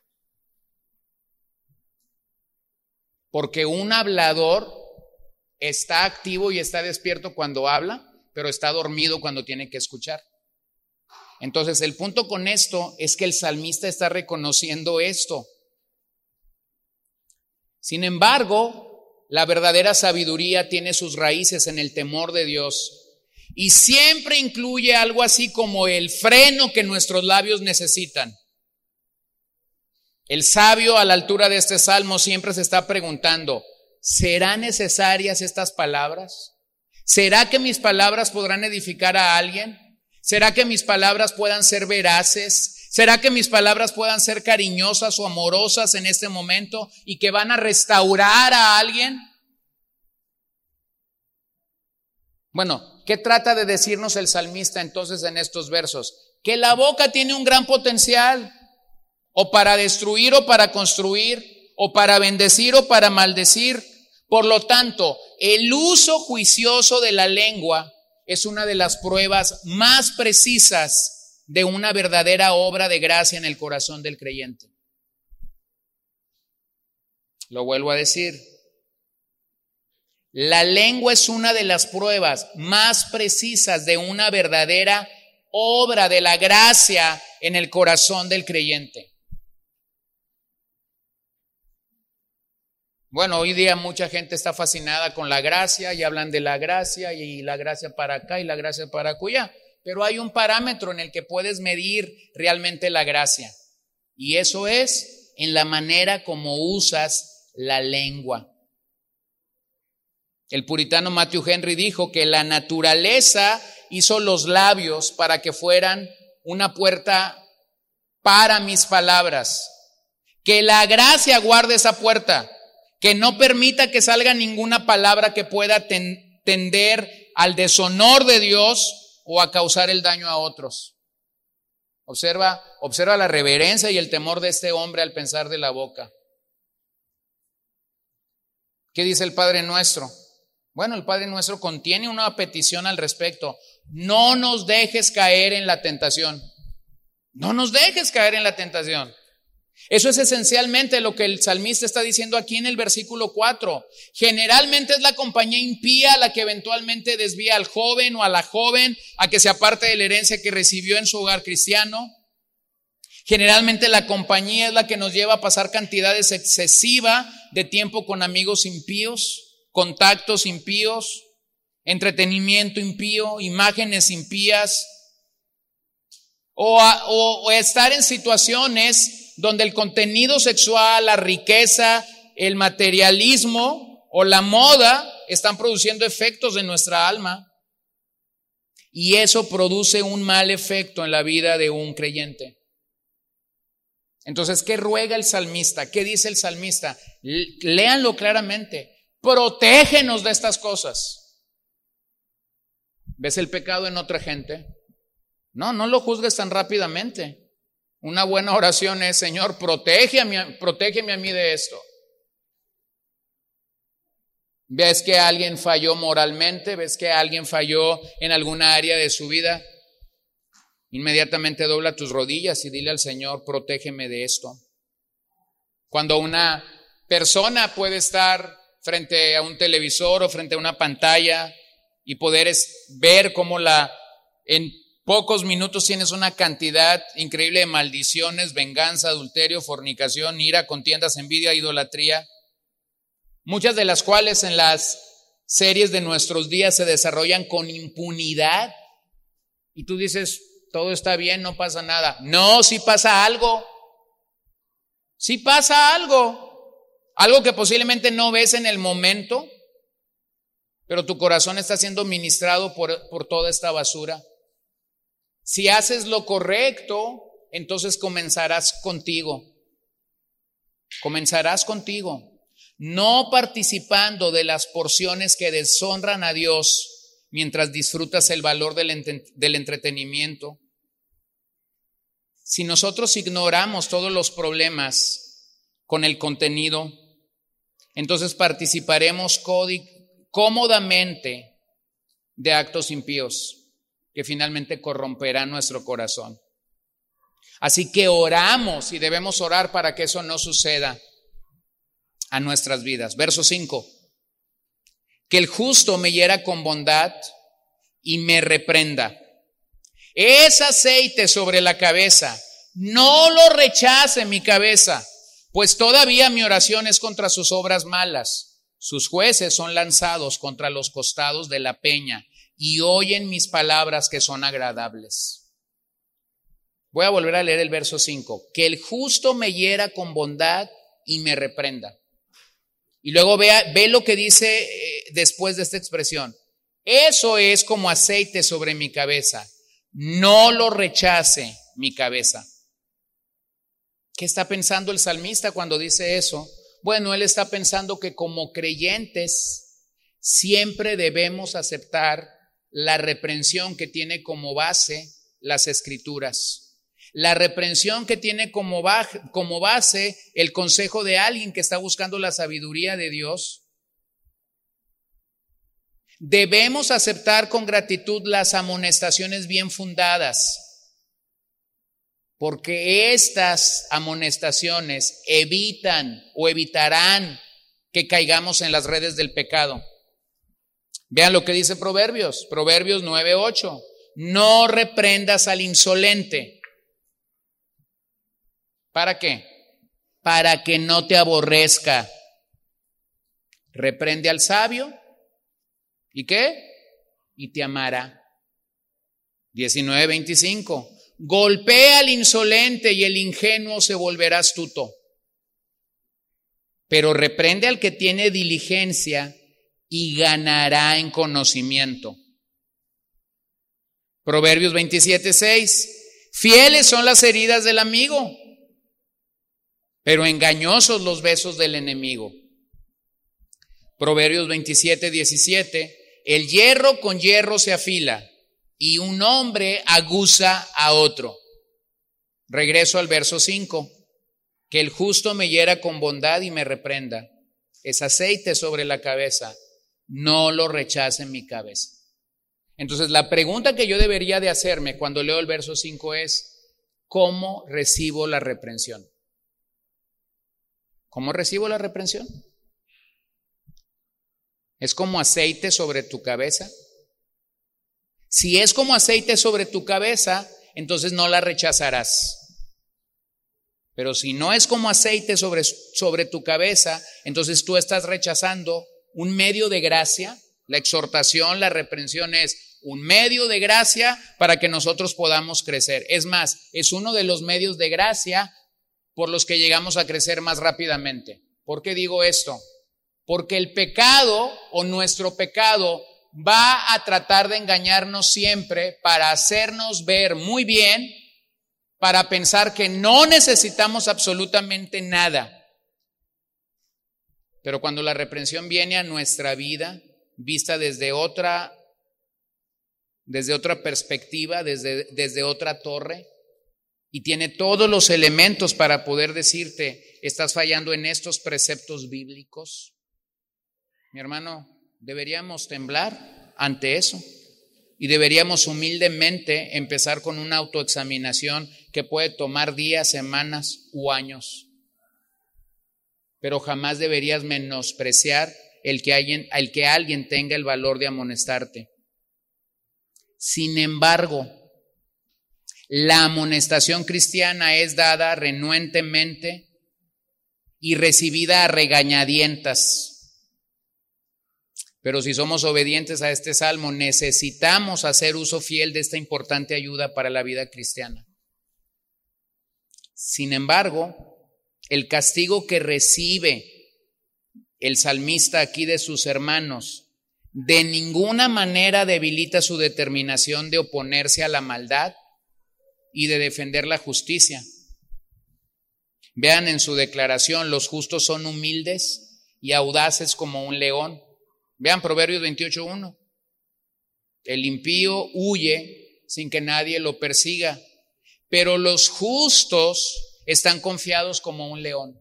Porque un hablador está activo y está despierto cuando habla, pero está dormido cuando tiene que escuchar. Entonces, el punto con esto es que el salmista está reconociendo esto. Sin embargo, la verdadera sabiduría tiene sus raíces en el temor de Dios y siempre incluye algo así como el freno que nuestros labios necesitan. El sabio a la altura de este salmo siempre se está preguntando, ¿serán necesarias estas palabras? ¿Será que mis palabras podrán edificar a alguien? ¿Será que mis palabras puedan ser veraces? ¿Será que mis palabras puedan ser cariñosas o amorosas en este momento y que van a restaurar a alguien? Bueno, ¿qué trata de decirnos el salmista entonces en estos versos? Que la boca tiene un gran potencial, o para destruir o para construir, o para bendecir o para maldecir. Por lo tanto, el uso juicioso de la lengua es una de las pruebas más precisas de una verdadera obra de gracia en el corazón del creyente. Lo vuelvo a decir. La lengua es una de las pruebas más precisas de una verdadera obra de la gracia en el corazón del creyente. Bueno, hoy día mucha gente está fascinada con la gracia y hablan de la gracia y la gracia para acá y la gracia para acullá, pero hay un parámetro en el que puedes medir realmente la gracia y eso es en la manera como usas la lengua. El puritano Matthew Henry dijo que la naturaleza hizo los labios para que fueran una puerta para mis palabras. Que la gracia guarde esa puerta que no permita que salga ninguna palabra que pueda tender al deshonor de Dios o a causar el daño a otros. Observa, observa la reverencia y el temor de este hombre al pensar de la boca. ¿Qué dice el Padre nuestro? Bueno, el Padre nuestro contiene una petición al respecto. No nos dejes caer en la tentación. No nos dejes caer en la tentación. Eso es esencialmente lo que el salmista está diciendo aquí en el versículo 4. Generalmente es la compañía impía la que eventualmente desvía al joven o a la joven a que se aparte de la herencia que recibió en su hogar cristiano. Generalmente la compañía es la que nos lleva a pasar cantidades excesivas de tiempo con amigos impíos, contactos impíos, entretenimiento impío, imágenes impías, o, o estar en situaciones donde el contenido sexual, la riqueza, el materialismo o la moda están produciendo efectos en nuestra alma. Y eso produce un mal efecto en la vida de un creyente. Entonces, ¿qué ruega el salmista? ¿Qué dice el salmista? Léanlo claramente. Protégenos de estas cosas. ¿Ves el pecado en otra gente? No, no lo juzgues tan rápidamente. Una buena oración es, Señor, protégeme a mí de esto. ¿Ves que alguien falló moralmente? ¿Ves que alguien falló en alguna área de su vida? Inmediatamente dobla tus rodillas y dile al Señor, protégeme de esto. Cuando una persona puede estar frente a un televisor o frente a una pantalla y poder ver cómo la en pocos minutos tienes una cantidad increíble de maldiciones, venganza, adulterio, fornicación, ira, contiendas, envidia, idolatría, muchas de las cuales en las series de nuestros días se desarrollan con impunidad. Y tú dices, todo está bien, no pasa nada. No, si pasa algo. Si pasa algo. Algo que posiblemente no ves en el momento, pero tu corazón está siendo ministrado por, por toda esta basura. Si haces lo correcto, entonces comenzarás contigo. Comenzarás contigo. No participando de las porciones que deshonran a Dios mientras disfrutas el valor del, entretenimiento. Si nosotros ignoramos todos los problemas con el contenido, entonces participaremos cómodamente de actos impíos que finalmente corromperá nuestro corazón. Así que oramos y debemos orar para que eso no suceda a nuestras vidas. Verso 5. Que el justo me hiera con bondad y me reprenda. Es aceite sobre la cabeza. No lo rechace mi cabeza, pues todavía mi oración es contra sus obras malas. Sus jueces son lanzados contra los costados de la peña y oyen mis palabras que son agradables. Voy a volver a leer el verso 5. Que el justo me hiera con bondad y me reprenda. Y luego vea, ve lo que dice eh, después de esta expresión. Eso es como aceite sobre mi cabeza. No lo rechace mi cabeza. ¿Qué está pensando el salmista cuando dice eso? Bueno, él está pensando que como creyentes siempre debemos aceptar la reprensión que tiene como base las escrituras. La reprensión que tiene como, base el consejo de alguien que está buscando la sabiduría de Dios. Debemos aceptar con gratitud las amonestaciones bien fundadas, porque estas amonestaciones evitan o evitarán que caigamos en las redes del pecado. Vean lo que dice Proverbios, Proverbios 9:8. No reprendas al insolente. ¿Para qué? Para que no te aborrezca. Reprende al sabio. ¿Y qué? Y te amará. 19:25. Golpea al insolente y el ingenuo se volverá astuto. Pero reprende al que tiene diligencia y ganará en conocimiento. Proverbios 27, 6. Fieles son las heridas del amigo, pero engañosos los besos del enemigo. Proverbios 27, 17. El hierro con hierro se afila y un hombre aguza a otro. Regreso al verso 5. Que el justo me hiera con bondad y me reprenda. Es aceite sobre la cabeza no lo rechace en mi cabeza. Entonces, la pregunta que yo debería de hacerme cuando leo el verso 5 es, ¿cómo recibo la reprensión? ¿Cómo recibo la reprensión? ¿Es como aceite sobre tu cabeza? Si es como aceite sobre tu cabeza, entonces no la rechazarás. Pero si no es como aceite sobre, sobre tu cabeza, entonces tú estás rechazando un medio de gracia. La exhortación, la reprensión es un medio de gracia para que nosotros podamos crecer. Es más, es uno de los medios de gracia por los que llegamos a crecer más rápidamente. ¿Por qué digo esto? Porque el pecado o nuestro pecado va a tratar de engañarnos siempre para hacernos ver muy bien, para pensar que no necesitamos absolutamente nada. Pero cuando la reprensión viene a nuestra vida, vista desde otra, desde otra perspectiva, desde, desde otra torre, y tiene todos los elementos para poder decirte, estás fallando en estos preceptos bíblicos, mi hermano, deberíamos temblar ante eso. Y deberíamos humildemente empezar con una autoexaminación que puede tomar días, semanas u años pero jamás deberías menospreciar el que, alguien, tenga el valor de amonestarte. Sin embargo, la amonestación cristiana es dada renuentemente y recibida a regañadientas. Pero si somos obedientes a este salmo, necesitamos hacer uso fiel de esta importante ayuda para la vida cristiana. Sin embargo, el castigo que recibe el salmista aquí de sus hermanos de ninguna manera debilita su determinación de oponerse a la maldad y de defender la justicia. Vean en su declaración, los justos son humildes y audaces como un león. Vean Proverbios 28.1. El impío huye sin que nadie lo persiga, pero los justos están confiados como un león.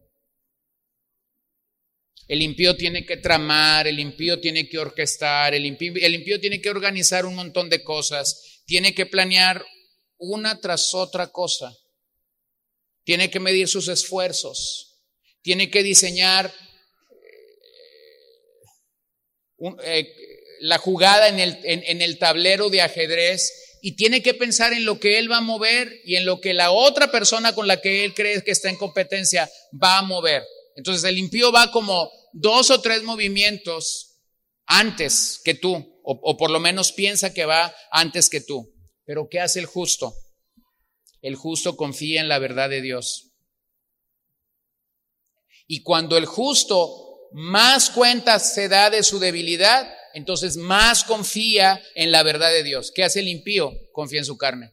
El impío tiene que tramar, el impío tiene que orquestar, el impío, tiene que organizar un montón de cosas, tiene que planear una tras otra cosa, tiene que medir sus esfuerzos, tiene que diseñar eh, eh, la jugada en el tablero de ajedrez y tiene que pensar en lo que él va a mover y en lo que la otra persona con la que él cree que está en competencia va a mover. Entonces el impío va como dos o tres movimientos antes que tú, o, o por lo menos piensa que va antes que tú. Pero ¿qué hace el justo? El justo confía en la verdad de Dios. Y cuando el justo más cuenta se da de su debilidad, entonces más confía en la verdad de Dios. ¿Qué hace el impío? Confía en su carne.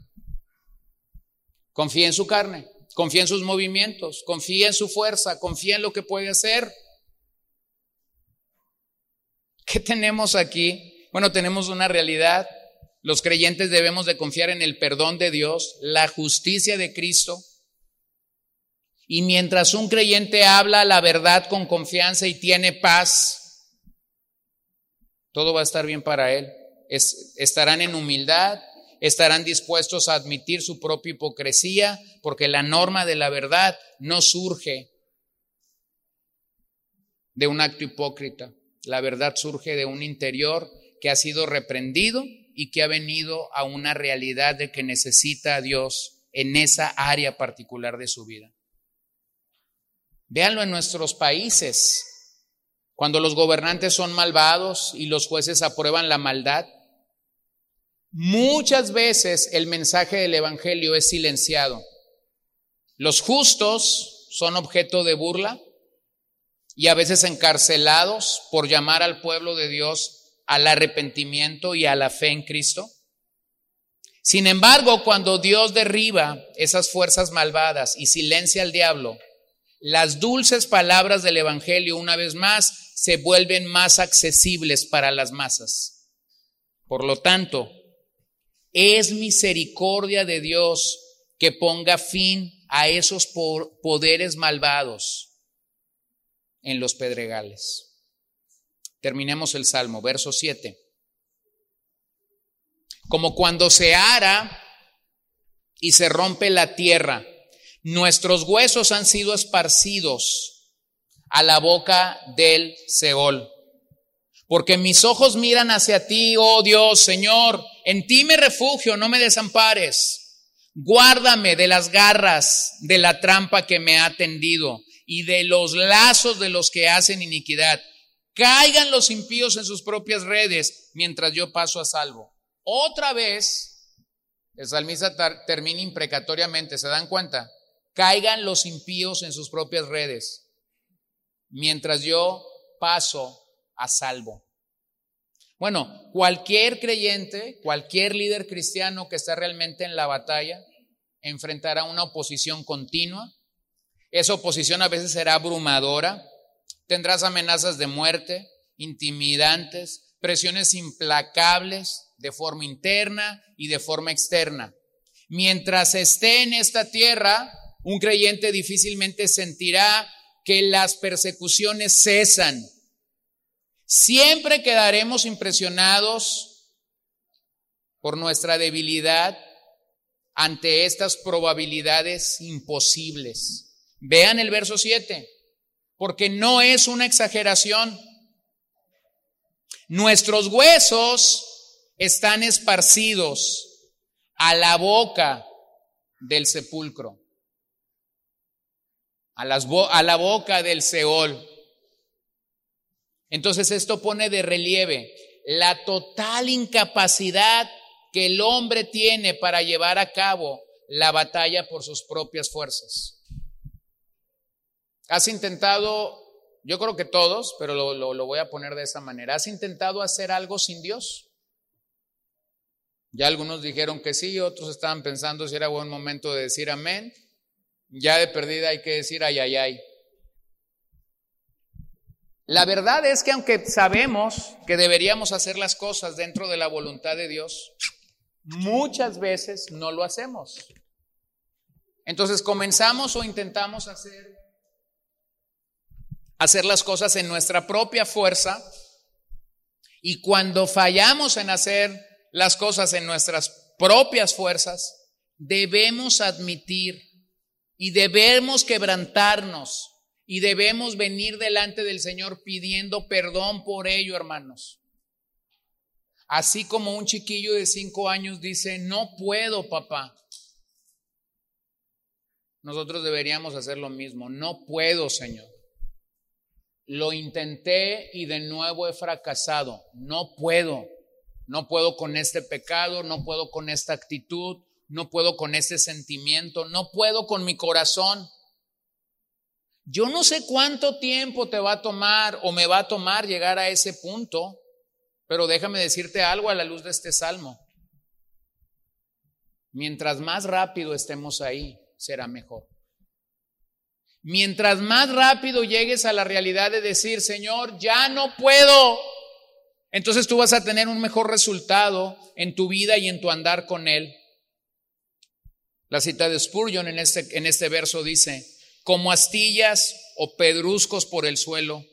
Confía en su carne, confía en sus movimientos, confía en su fuerza, confía en lo que puede hacer. ¿Qué tenemos aquí? Bueno, tenemos una realidad Los creyentes debemos de confiar en el perdón de Dios, la justicia de Cristo. Y mientras un creyente habla la verdad con confianza y tiene paz, todo va a estar bien para él. estarán en humildad, estarán dispuestos a admitir su propia hipocresía, porque la norma de la verdad no surge de un acto hipócrita. La verdad surge de un interior que ha sido reprendido y que ha venido a una realidad de que necesita a Dios en esa área particular de su vida. Véanlo en nuestros países. Cuando los gobernantes son malvados y los jueces aprueban la maldad, muchas veces el mensaje del Evangelio es silenciado. Los justos son objeto de burla y a veces encarcelados por llamar al pueblo de Dios al arrepentimiento y a la fe en Cristo? Sin embargo, cuando Dios derriba esas fuerzas malvadas y silencia al diablo, las dulces palabras del Evangelio una vez más se vuelven más accesibles para las masas. Por lo tanto, es misericordia de Dios que ponga fin a esos poderes malvados en los pedregales. Terminemos el Salmo, verso 7. Como cuando se ara y se rompe la tierra, nuestros huesos han sido esparcidos a la boca del Seol. Porque mis ojos miran hacia ti, oh Dios, Señor, en ti me refugio, no me desampares. Guárdame de las garras de la trampa que me ha tendido y de los lazos de los que hacen iniquidad Caigan los impíos en sus propias redes mientras yo paso a salvo. Otra vez, el salmista termina imprecatoriamente, ¿se dan cuenta? Caigan los impíos en sus propias redes mientras yo paso a salvo. Bueno, cualquier creyente, cualquier líder cristiano que está realmente en la batalla, enfrentará una oposición continua. Esa oposición a veces será abrumadora, Tendrás amenazas de muerte, intimidantes, presiones implacables de forma interna y de forma externa. Mientras esté en esta tierra, un creyente difícilmente sentirá que las persecuciones cesan. Siempre quedaremos impresionados por nuestra debilidad ante estas probabilidades imposibles. Vean el verso 7 porque no es una exageración. Nuestros huesos están esparcidos a la boca del sepulcro, a, la boca del Seol. Entonces esto pone de relieve la total incapacidad que el hombre tiene para llevar a cabo la batalla por sus propias fuerzas. Has intentado, yo creo que todos, pero lo, voy a poner de esa manera, ¿has intentado hacer algo sin Dios? Ya algunos dijeron que sí, otros estaban pensando si era buen momento de decir amén. Ya de perdida hay que decir ay, ay, ay. La verdad es que aunque sabemos que deberíamos hacer las cosas dentro de la voluntad de Dios, muchas veces no lo hacemos. Entonces comenzamos o intentamos hacer hacer las cosas en nuestra propia fuerza y cuando fallamos en hacer las cosas en nuestras propias fuerzas, debemos admitir y debemos quebrantarnos y debemos venir delante del Señor pidiendo perdón por ello, hermanos. Así como un chiquillo de cinco años dice, no puedo, papá. Nosotros deberíamos hacer lo mismo, no puedo, Señor. Lo intenté y de nuevo he fracasado. No puedo. No puedo con este pecado, no puedo con esta actitud, no puedo con este sentimiento, no puedo con mi corazón. Yo no sé cuánto tiempo te va a tomar o me va a tomar llegar a ese punto, pero déjame decirte algo a la luz de este salmo. Mientras más rápido estemos ahí, será mejor. Mientras más rápido llegues a la realidad de decir, Señor, ya no puedo, entonces tú vas a tener un mejor resultado en tu vida y en tu andar con Él. La cita de Spurgeon en este, en este verso dice, como astillas o pedruscos por el suelo,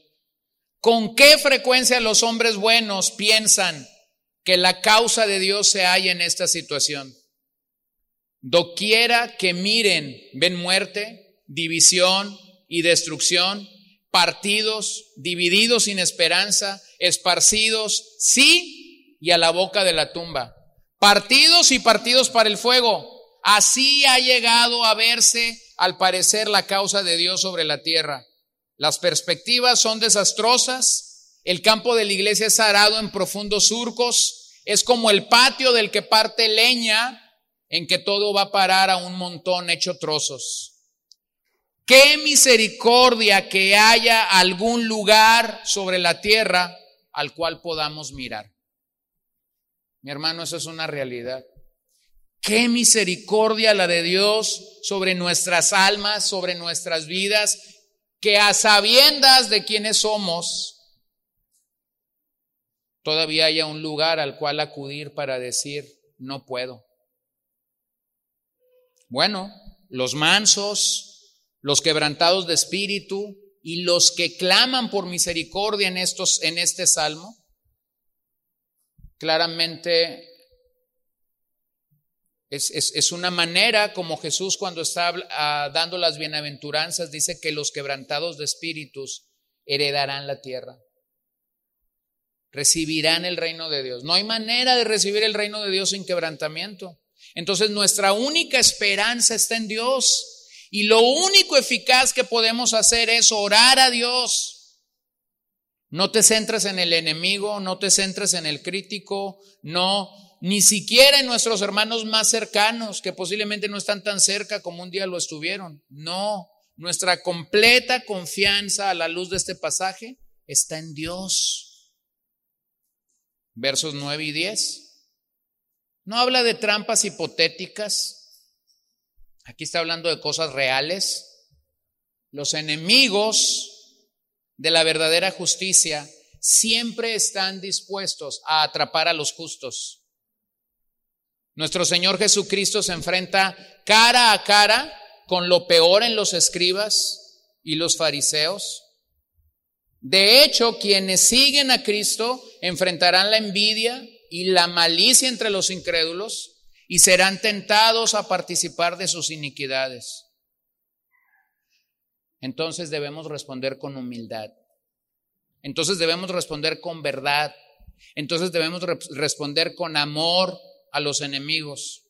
¿con qué frecuencia los hombres buenos piensan que la causa de Dios se halla en esta situación? Doquiera que miren, ven muerte, división y destrucción, partidos, divididos sin esperanza, esparcidos, sí, y a la boca de la tumba. Partidos y partidos para el fuego. Así ha llegado a verse, al parecer, la causa de Dios sobre la tierra. Las perspectivas son desastrosas, el campo de la iglesia es arado en profundos surcos, es como el patio del que parte leña, en que todo va a parar a un montón hecho trozos. Qué misericordia que haya algún lugar sobre la tierra al cual podamos mirar. Mi hermano, eso es una realidad. Qué misericordia la de Dios sobre nuestras almas, sobre nuestras vidas, que a sabiendas de quiénes somos, todavía haya un lugar al cual acudir para decir, no puedo. Bueno, los mansos, los quebrantados de espíritu, y los que claman por misericordia en, estos, en este salmo, claramente es, es, una manera como Jesús cuando está ah, dando las bienaventuranzas dice que los quebrantados de espíritus heredarán la tierra, recibirán el reino de Dios. No hay manera de recibir el reino de Dios sin quebrantamiento. Entonces nuestra única esperanza está en Dios. Y lo único eficaz que podemos hacer es orar a Dios. No te centres en el enemigo, no te centres en el crítico, no, ni siquiera en nuestros hermanos más cercanos, que posiblemente no están tan cerca como un día lo estuvieron. No, nuestra completa confianza a la luz de este pasaje está en Dios. Versos 9 y 10. No habla de trampas hipotéticas, Aquí está hablando de cosas reales. Los enemigos de la verdadera justicia siempre están dispuestos a atrapar a los justos. Nuestro Señor Jesucristo se enfrenta cara a cara con lo peor en los escribas y los fariseos. De hecho, quienes siguen a Cristo enfrentarán la envidia y la malicia entre los incrédulos y serán tentados a participar de sus iniquidades. Entonces debemos responder con humildad. Entonces debemos responder con verdad. Entonces debemos responder con amor a los enemigos.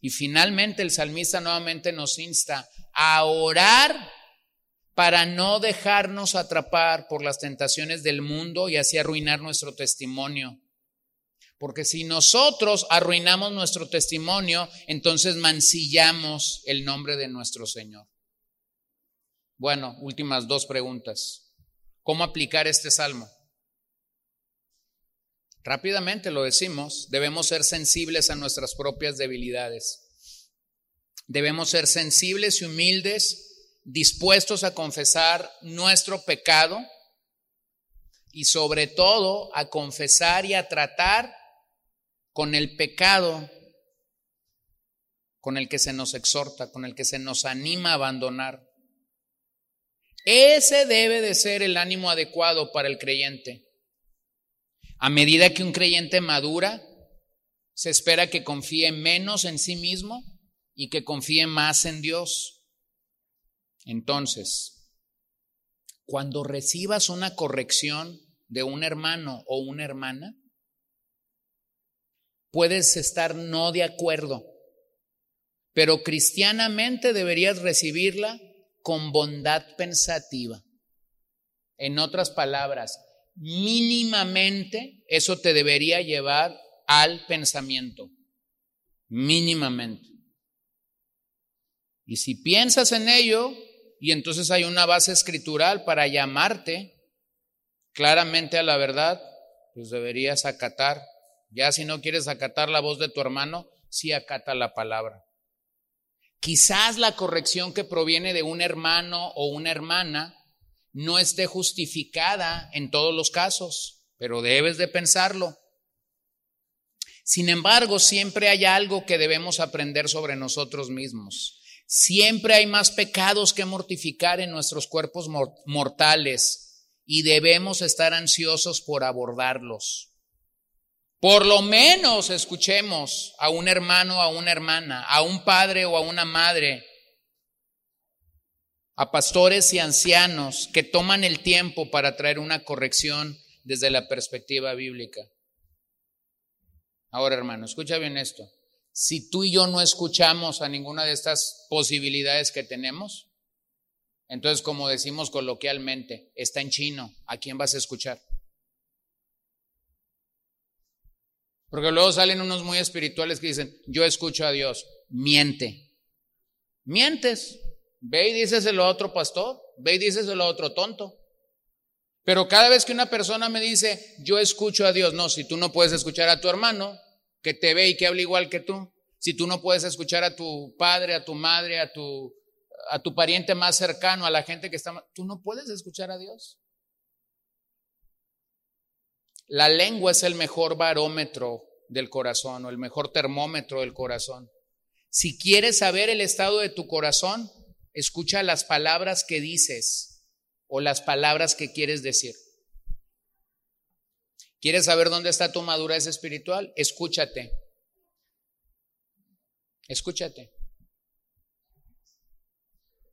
Y finalmente el salmista nuevamente nos insta a orar para no dejarnos atrapar por las tentaciones del mundo y así arruinar nuestro testimonio. Porque si nosotros arruinamos nuestro testimonio, entonces mancillamos el nombre de nuestro Señor. Bueno, últimas dos preguntas. ¿Cómo aplicar este salmo? Rápidamente lo decimos, debemos ser sensibles a nuestras propias debilidades. Debemos ser sensibles y humildes, dispuestos a confesar nuestro pecado y sobre todo a confesar y a tratar con el pecado con el que se nos exhorta, con el que se nos anima a abandonar. Ese debe de ser el ánimo adecuado para el creyente. A medida que un creyente madura, se espera que confíe menos en sí mismo y que confíe más en Dios. Entonces, cuando recibas una corrección de un hermano o una hermana, Puedes estar no de acuerdo, pero cristianamente deberías recibirla con bondad pensativa. En otras palabras, mínimamente eso te debería llevar al pensamiento. Mínimamente. Y si piensas en ello, y entonces hay una base escritural para llamarte claramente a la verdad, pues deberías acatar ya si no quieres acatar la voz de tu hermano, sí acata la palabra. Quizás la corrección que proviene de un hermano o una hermana no esté justificada en todos los casos, pero debes de pensarlo. Sin embargo, siempre hay algo que debemos aprender sobre nosotros mismos. Siempre hay más pecados que mortificar en nuestros cuerpos mortales y debemos estar ansiosos por abordarlos. Por lo menos escuchemos a un hermano a una hermana, a un padre o a una madre, a pastores y ancianos que toman el tiempo para traer una corrección desde la perspectiva bíblica. Ahora, hermano, escucha bien esto. Si tú y yo no escuchamos a ninguna de estas posibilidades que tenemos, entonces, como decimos coloquialmente, está en chino, ¿a quién vas a escuchar? Porque luego salen unos muy espirituales que dicen, yo escucho a Dios, miente. Mientes. Ve y díceselo a otro pastor, ve y díceselo a otro tonto. Pero cada vez que una persona me dice, yo escucho a Dios, no, si tú no puedes escuchar a tu hermano, que te ve y que habla igual que tú, si tú no puedes escuchar a tu padre, a tu madre, a tu, a tu pariente más cercano, a la gente que está, tú no puedes escuchar a Dios. La lengua es el mejor barómetro del corazón o el mejor termómetro del corazón. Si quieres saber el estado de tu corazón, escucha las palabras que dices o las palabras que quieres decir. ¿Quieres saber dónde está tu madurez espiritual? Escúchate. Escúchate.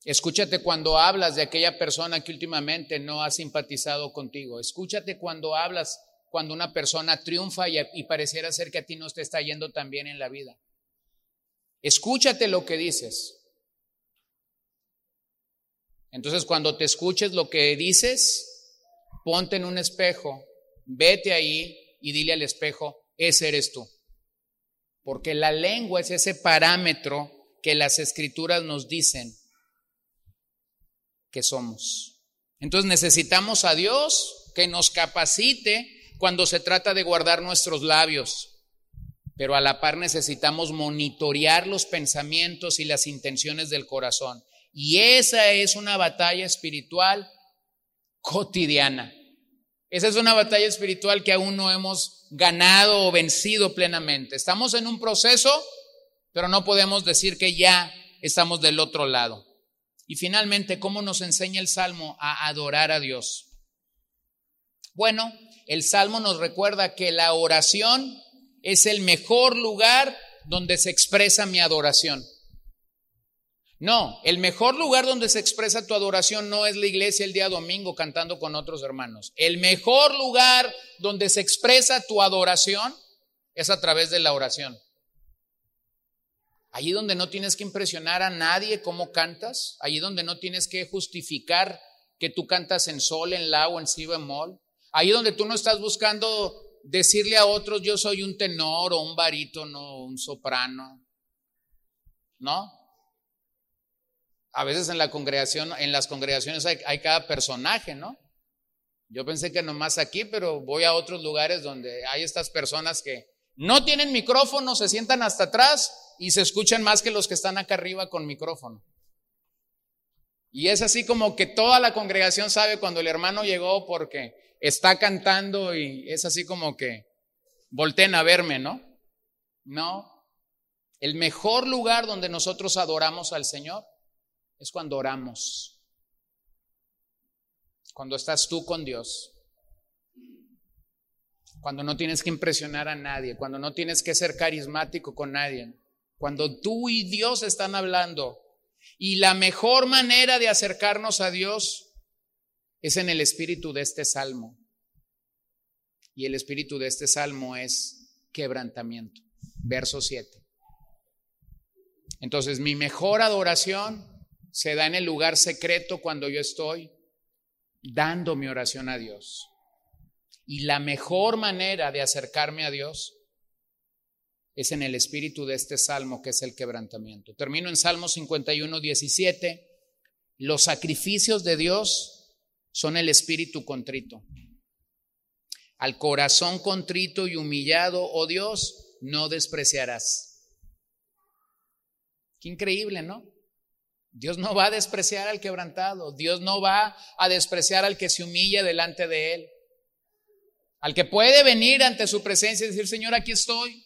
Escúchate cuando hablas de aquella persona que últimamente no ha simpatizado contigo. Escúchate cuando hablas cuando una persona triunfa y, pareciera ser que a ti no te está yendo tan bien en la vida. Escúchate lo que dices. Entonces, cuando te escuches lo que dices, ponte en un espejo, vete ahí y dile al espejo, ese eres tú. Porque la lengua es ese parámetro que las escrituras nos dicen que somos. Entonces necesitamos a Dios que nos capacite cuando se trata de guardar nuestros labios, pero a la par necesitamos monitorear los pensamientos y las intenciones del corazón. Y esa es una batalla espiritual cotidiana. Esa es una batalla espiritual que aún no hemos ganado o vencido plenamente. Estamos en un proceso, pero no podemos decir que ya estamos del otro lado. Y finalmente, ¿cómo nos enseña el Salmo a adorar a Dios? Bueno, el Salmo nos recuerda que la oración es el mejor lugar donde se expresa mi adoración. No, el mejor lugar donde se expresa tu adoración no es la iglesia el día domingo cantando con otros hermanos. El mejor lugar donde se expresa tu adoración es a través de la oración. Allí donde no tienes que impresionar a nadie cómo cantas, allí donde no tienes que justificar que tú cantas en sol, en la o en si bemol, Ahí donde tú no estás buscando decirle a otros yo soy un tenor o un barítono o un soprano. ¿No? A veces en la congregación, en las congregaciones hay, cada personaje, ¿no? Yo pensé que nomás aquí, pero voy a otros lugares donde hay estas personas que no tienen micrófono, se sientan hasta atrás y se escuchan más que los que están acá arriba con micrófono. Y es así como que toda la congregación sabe cuando el hermano llegó porque está cantando y es así como que volteen a verme, ¿no? No. El mejor lugar donde nosotros adoramos al Señor es cuando oramos. Cuando estás tú con Dios. Cuando no tienes que impresionar a nadie, cuando no tienes que ser carismático con nadie. Cuando tú y Dios están hablando. Y la mejor manera de acercarnos a Dios es en el espíritu de este salmo. Y el espíritu de este salmo es quebrantamiento. Verso 7. Entonces, mi mejor adoración se da en el lugar secreto cuando yo estoy dando mi oración a Dios. Y la mejor manera de acercarme a Dios es en el espíritu de este salmo que es el quebrantamiento. Termino en Salmo 51, 17. Los sacrificios de Dios son el espíritu contrito. Al corazón contrito y humillado, oh Dios, no despreciarás. Qué increíble, ¿no? Dios no va a despreciar al quebrantado, Dios no va a despreciar al que se humilla delante de Él. Al que puede venir ante su presencia y decir, Señor, aquí estoy.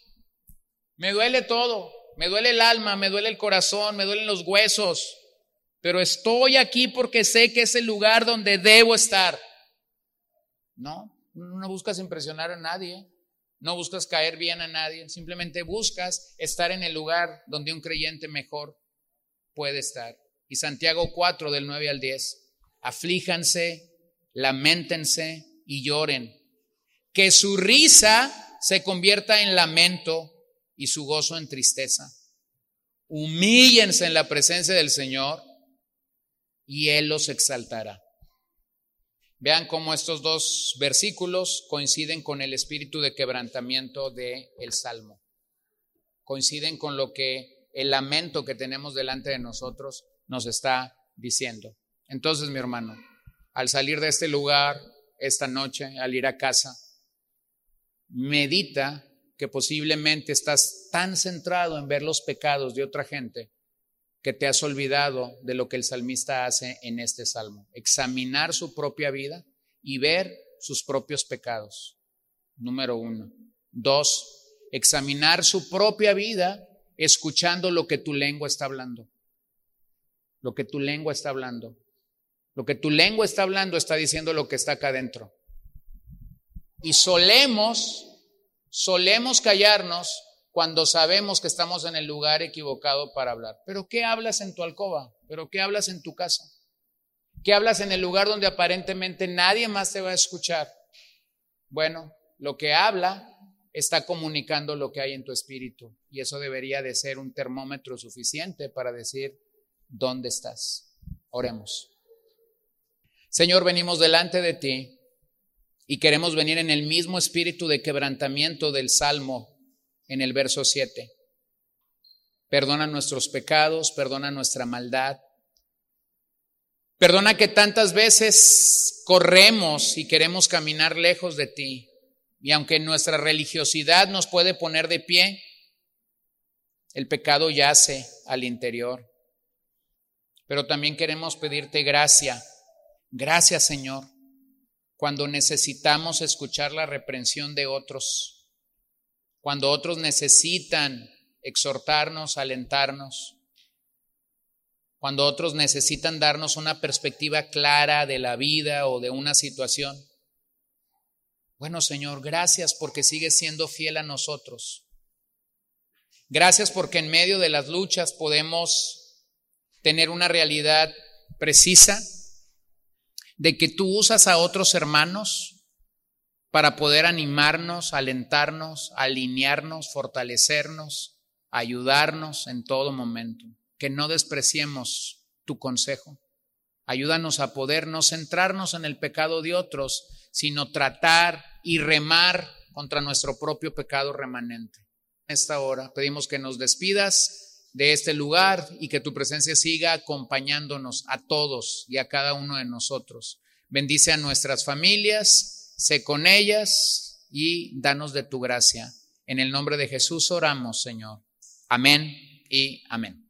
Me duele todo, me duele el alma, me duele el corazón, me duelen los huesos, pero estoy aquí porque sé que es el lugar donde debo estar. No, no buscas impresionar a nadie, no buscas caer bien a nadie, simplemente buscas estar en el lugar donde un creyente mejor puede estar. Y Santiago 4 del 9 al 10, aflíjanse, lamentense y lloren. Que su risa se convierta en lamento y su gozo en tristeza. Humíllense en la presencia del Señor y Él los exaltará. Vean cómo estos dos versículos coinciden con el espíritu de quebrantamiento del el Salmo. Coinciden con lo que el lamento que tenemos delante de nosotros nos está diciendo. Entonces, mi hermano, al salir de este lugar esta noche, al ir a casa, medita que posiblemente estás tan centrado en ver los pecados de otra gente que te has olvidado de lo que el salmista hace en este salmo. Examinar su propia vida y ver sus propios pecados. Número uno. Dos, examinar su propia vida escuchando lo que tu lengua está hablando. Lo que tu lengua está hablando. Lo que tu lengua está hablando está diciendo lo que está acá adentro. Y solemos, solemos callarnos cuando sabemos que estamos en el lugar equivocado para hablar. Pero ¿qué hablas en tu alcoba? ¿Pero qué hablas en tu casa? ¿Qué hablas en el lugar donde aparentemente nadie más te va a escuchar? Bueno, lo que habla está comunicando lo que hay en tu espíritu y eso debería de ser un termómetro suficiente para decir dónde estás. Oremos. Señor, venimos delante de ti y queremos venir en el mismo espíritu de quebrantamiento del Salmo en el verso 7. Perdona nuestros pecados, perdona nuestra maldad. Perdona que tantas veces corremos y queremos caminar lejos de ti. Y aunque nuestra religiosidad nos puede poner de pie, el pecado yace al interior. Pero también queremos pedirte gracia. Gracias, Señor, cuando necesitamos escuchar la reprensión de otros, cuando otros necesitan exhortarnos, alentarnos, cuando otros necesitan darnos una perspectiva clara de la vida o de una situación. Bueno, Señor, gracias porque sigues siendo fiel a nosotros. Gracias porque en medio de las luchas podemos tener una realidad precisa de que tú usas a otros hermanos para poder animarnos, alentarnos, alinearnos, fortalecernos, ayudarnos en todo momento. Que no despreciemos tu consejo. Ayúdanos a poder no centrarnos en el pecado de otros, sino tratar y remar contra nuestro propio pecado remanente. En esta hora pedimos que nos despidas de este lugar y que tu presencia siga acompañándonos a todos y a cada uno de nosotros. Bendice a nuestras familias, sé con ellas y danos de tu gracia. En el nombre de Jesús oramos, Señor. Amén y amén.